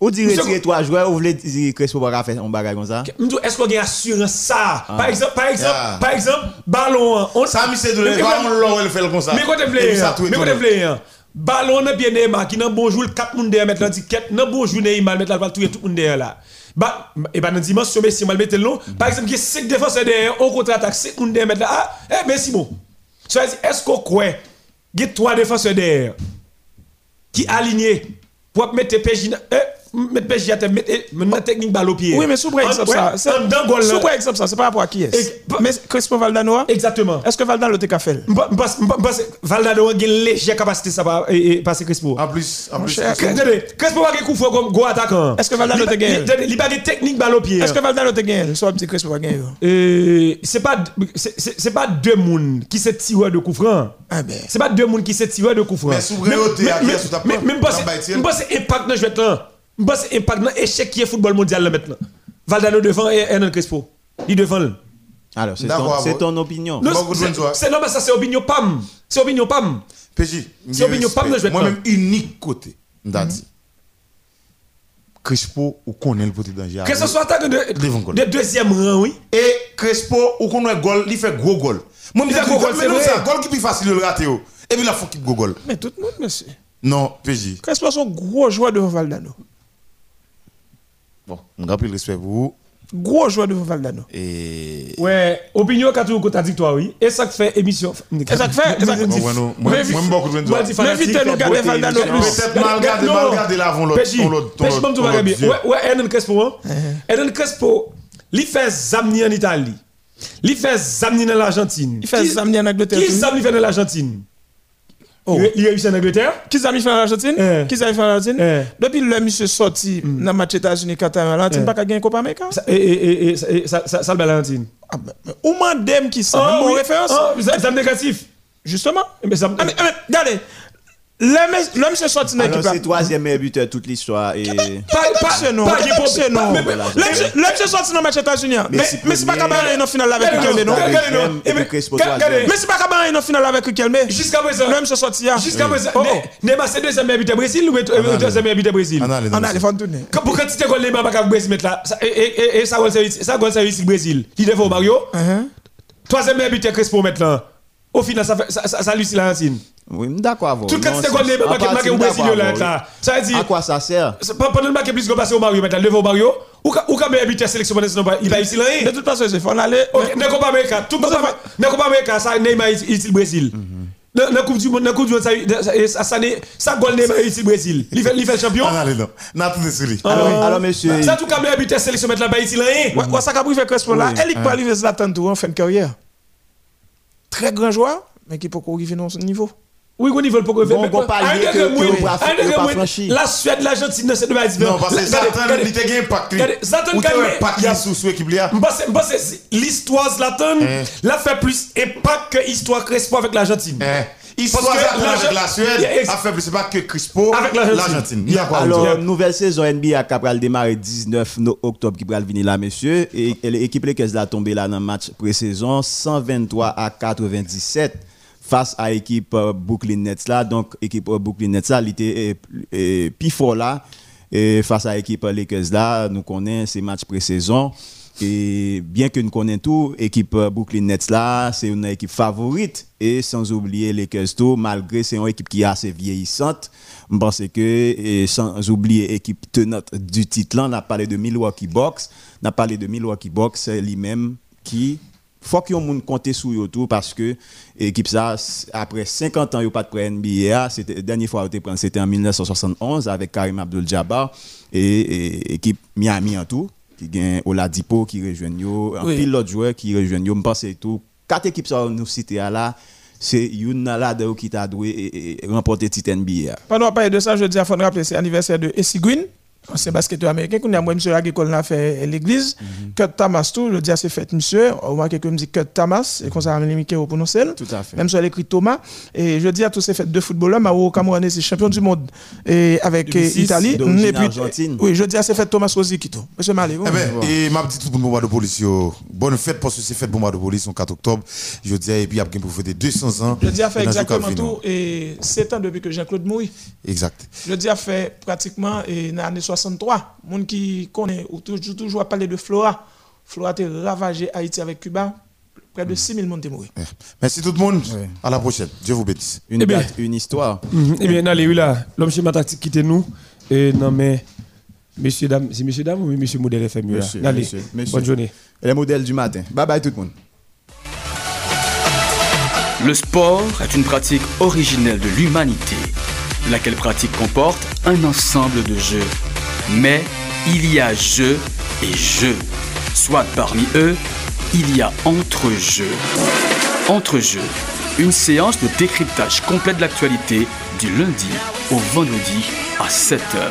Ou dire Monsieur- retirer trois joueurs, ou voulez dire Crespo pas faire un bagage comme ça? Est-ce qu'on a assurance ça? Par exemple, par exemple, Yeah. par exemple, ballon. hein, on- Ça, c'est de fait comme ça. Mais quand tu veux, ça, tout mais quand tu veux, ballon n'a bien Neymar qui n'a bon jour, 4 moun derrière mettre l'étiquette, n'a bon jour Neymar mettre la balle tout tout le monde derrière là. Bah, et bah, dans dimension, mais si mal mettre le long, par exemple, il y a 5 défenseurs derrière, on contre-attaque, 5 moun derrière mettre là, ah, eh, mais c'est bon. Ça veut dire, est-ce qu'on croit, il y a 3 défenseurs derrière, qui alignés, pour mettre PJ, eh, mettre PSG à terre, mettre technique balle au pied. Oui, mais sous par exemple ça. Sous exemple ça, c'est par rapport à qui est Mais Crespo Valdano, Exactement. est-ce que Valdano faire? Parce parce Valdano a une légère capacité ça va et et passer Crespo. En plus, en plus, cher, Crespo- va coup fort comme gros attaquant. Est-ce que Valdano te gagne? il- pas de technique balle au pied. Est-ce que Valdano t'es gagné Soit petit Crespo va gagner. Euh, c'est pas c'est- c'est c'est pas deux moun qui se tirent de coup franc. Ah ben. C'est pas deux moun qui se tirent de coup franc. Mais souveraineté à qui sous ta même pas même pas c'est impact dans jouet là. C'est impact dans échec qui est football mondial là maintenant. Valdano devant et Hernan Crespo. Il devant. le. Alors, c'est ton, ton opinion. Non, c'est- non mais ça c'est opinion pam. C'est opinion pam. PJ, C'est opinion, de jouer Moi-même, unique côté, m'da dit. Crespo, ou connaît le petit danger. Que ce soit attaquant de, de deuxième rang, oui. Et Crespo, ou connaît goal, il fait gros goal. Moi, Il je fait gros goal, c'est vrai. goal qui plus facile le rater. oh. Et puis, il a faut qu'il go goal. Mais tout le monde, monsieur. Non, PJ. Crespo sont gros joueur devant Valdano. Bon, on rappelle le respect pour vous. Gros joueur devant Valdano. Et. Ouais, opinion qu'a toujours contradictoire, oui. Et ça que fait émission. Et ça que fait- et ça moi, moi, beaucoup de gens. Mais vite, nous garder Valdano plus. Peut-être mal gardé, mal gardé là avant l'autre. Bon, l'autre bien. Ouais, ouais, Hernan Crespo, hein. Hernan Crespo, il fait zamni en Italie. Il fait zamni dans l'Argentine. Il fait zamni en Angleterre Qui zamni fait dans l'Argentine? Oh. Il il réussit en Angleterre? Qui a mis fait en Argentine Eh. Qui a mis fait en Argentine Eh. Depuis le monsieur sorti dans le match États-Unis, Qatar, Argentine, Eh. pas gagner Copa América Ça- Et, et, et ça, ça, ça le l'Argentine. Ah, Ou madame qui ça Ah, Mon référence zam zam négatif. Justement. Mais ça Ah, mais, ah, mais, regardez. Le le monsieur sorti dans l'équipe. c'est troisième meilleur buteur toute l'histoire. Et... Pas- Pas pas- c'est non. pas- Pas c'est non. Le le monsieur sorti dans le match États-Unis. Mais c'est pas capable d'aller en finale avec Riquelme, non mais- c'est pas capable d'aller en finale avec Riquelme. Jusqu'à présent. Le monsieur sorti. Jusqu'à présent, Oh, Ne- oh. Neymar c'est deuxième meilleur buteur Brésil ou euh, deuxième meilleur buteur Brésil? On a les fonds. Quand- Pour quantité de Neymar pas Brésil mettre là, et- ça service le Brésil. Il devant Mario. Uh-huh. Troisième meilleur buteur Crespo maintenant. Au final ça fait ça ça, ça lui c'est l'Argentine. Oui, d'accord. avec vous. Tout Non, de c'est- Neymar en marqué au d'accord Brésil là. Ça veut dire À quoi ça sert? C'est pas pendant le marqué plus que passer au Mario maintenant devant Mario ou ou quand meilleur buteur sélection nationale pas- il va ici là. De toute façon, c'est faut en aller. OK, dans Copa América, tout Copa dans Copa América ça Neymar ici ici le Brésil. Dans dans coupe du monde, dans coupe du monde ça ça ça ça goal Neymar ici le Brésil. Il fait il fait champion. On a les deux. On a tout des séries. Alors, alors, monsieur. Ça tout quand meilleur buteur sélection mettre là-bas ici là. Ouais, ouais, ça qu'a pris fait Crespo là. Elle est pas arriver Zlatan tout en fin de carrière. Très grand joueur, mais qui peut pas arriver dans ce niveau. Oui, qu'on veut pas que Bon, palier que- que pas- que pas. La Suède, l'Argentine, c'est deux bails différents. Non, parce que Zlatan, il te gagne impact. lui. regardez, Zlatan gagne, a- lui sous sous équipe là. L'histoire Zlatan, Eh. l'a fait plus impact que l'histoire Crespo avec l'Argentine. Histoire avec la Suède a fait plus, pas que Crispo Avec l'Argentine. a Alors, nouvelle saison NBA qui va démarrer 19 no- octobre qui va venir là, monsieur. Et, l'équipe Lakers là tombé là dans le match pré-saison 123 à 97 face à l'équipe euh, Brooklyn Nets là. Donc, équipe euh, Brooklyn Nets là, il était plus fort là. Et face à l'équipe Lakers là, nous connaissons ces matchs pré-saison. Et bien que nous connaissons tout, l'équipe Brooklyn Nets là, c'est une équipe favorite. Et sans oublier les Lakers tout, malgré c'est une équipe qui est assez vieillissante, je pense que, et sans oublier l'équipe tenante du titre on a parlé de Milwaukee Bucks, on a parlé de Milwaukee c'est lui-même qui faut que monde compter sur eux tout parce que équipe ça après 50 ans yo pas de prêt NBA c'était la dernière fois c'était en 1971 avec Karim Abdul-Jabbar et, et équipe Miami en tout qui gagne Oladipo qui rejoignent yo un Oui. pile d'autres joueurs qui rejoignent yo me pense tout. Quatre équipes ça nous citer là c'est une là qui t'a doué et, et remporter titre NBA Pendant parler de ça, je dis à faut rappeler, c'est l'anniversaire de Essie Green, ancien basketteur américain, qu'on a moi, monsieur Agricole l'a fait l'église. Kurt Thomas, tout, je dis à ses fêtes, monsieur. On voit que me dit Kurt Thomas, et qu'on s'est Mickey au prononcer. tout à fait Même sur l'écrit Thomas. Et je dis à tous ces fêtes de footballeurs, Mao Camerounais, c'est champion du monde et avec 2006, euh, Italie. d'origine Et puis, argentine. Oui, je dis à ces fêtes Thomas Rossi Quito. Monsieur Malé, vous Eh ben, et m'a dit tout le monde de police. yo. Bonne fête parce que c'est fête bomba de police, le 4 octobre. Je dis, et puis après, pour fêter 200 ans. je dis à faire exactement tout. Et 7 ans depuis que Jean-Claude mourit. Exact. Je dis à fait pratiquement et dans l'année 63. Monde qui connaît ou toujours, toujours à parler de Flora. Flora a ravagé Haïti avec Cuba. Près de 6000 personnes sont morts. Eh, Merci tout le monde. Oui. À la prochaine. Dieu vous bénisse. une Eh bien. date une histoire Eh bien, allez, oui là, l'homme schéma tactique quitte nous. Et non, mais, messieurs, dames, c'est messieurs, dames ou monsieur modèle FM là? Monsieur, Allez, monsieur, monsieur. bonne journée. les modèles du matin bye bye tout le monde Le sport est une pratique originelle de l'humanité, laquelle pratique comporte un ensemble de jeux Mais il y a jeu et jeu. Soit parmi eux, il y a entre-jeux. Entre-jeux, une séance de décryptage complet de l'actualité du lundi au vendredi à 7h.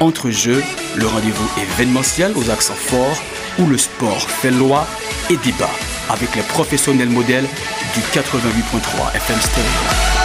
Entre-jeux, le rendez-vous événementiel aux accents forts où le sport fait loi et débat avec les professionnels modèles du 88.3 FM Stereo.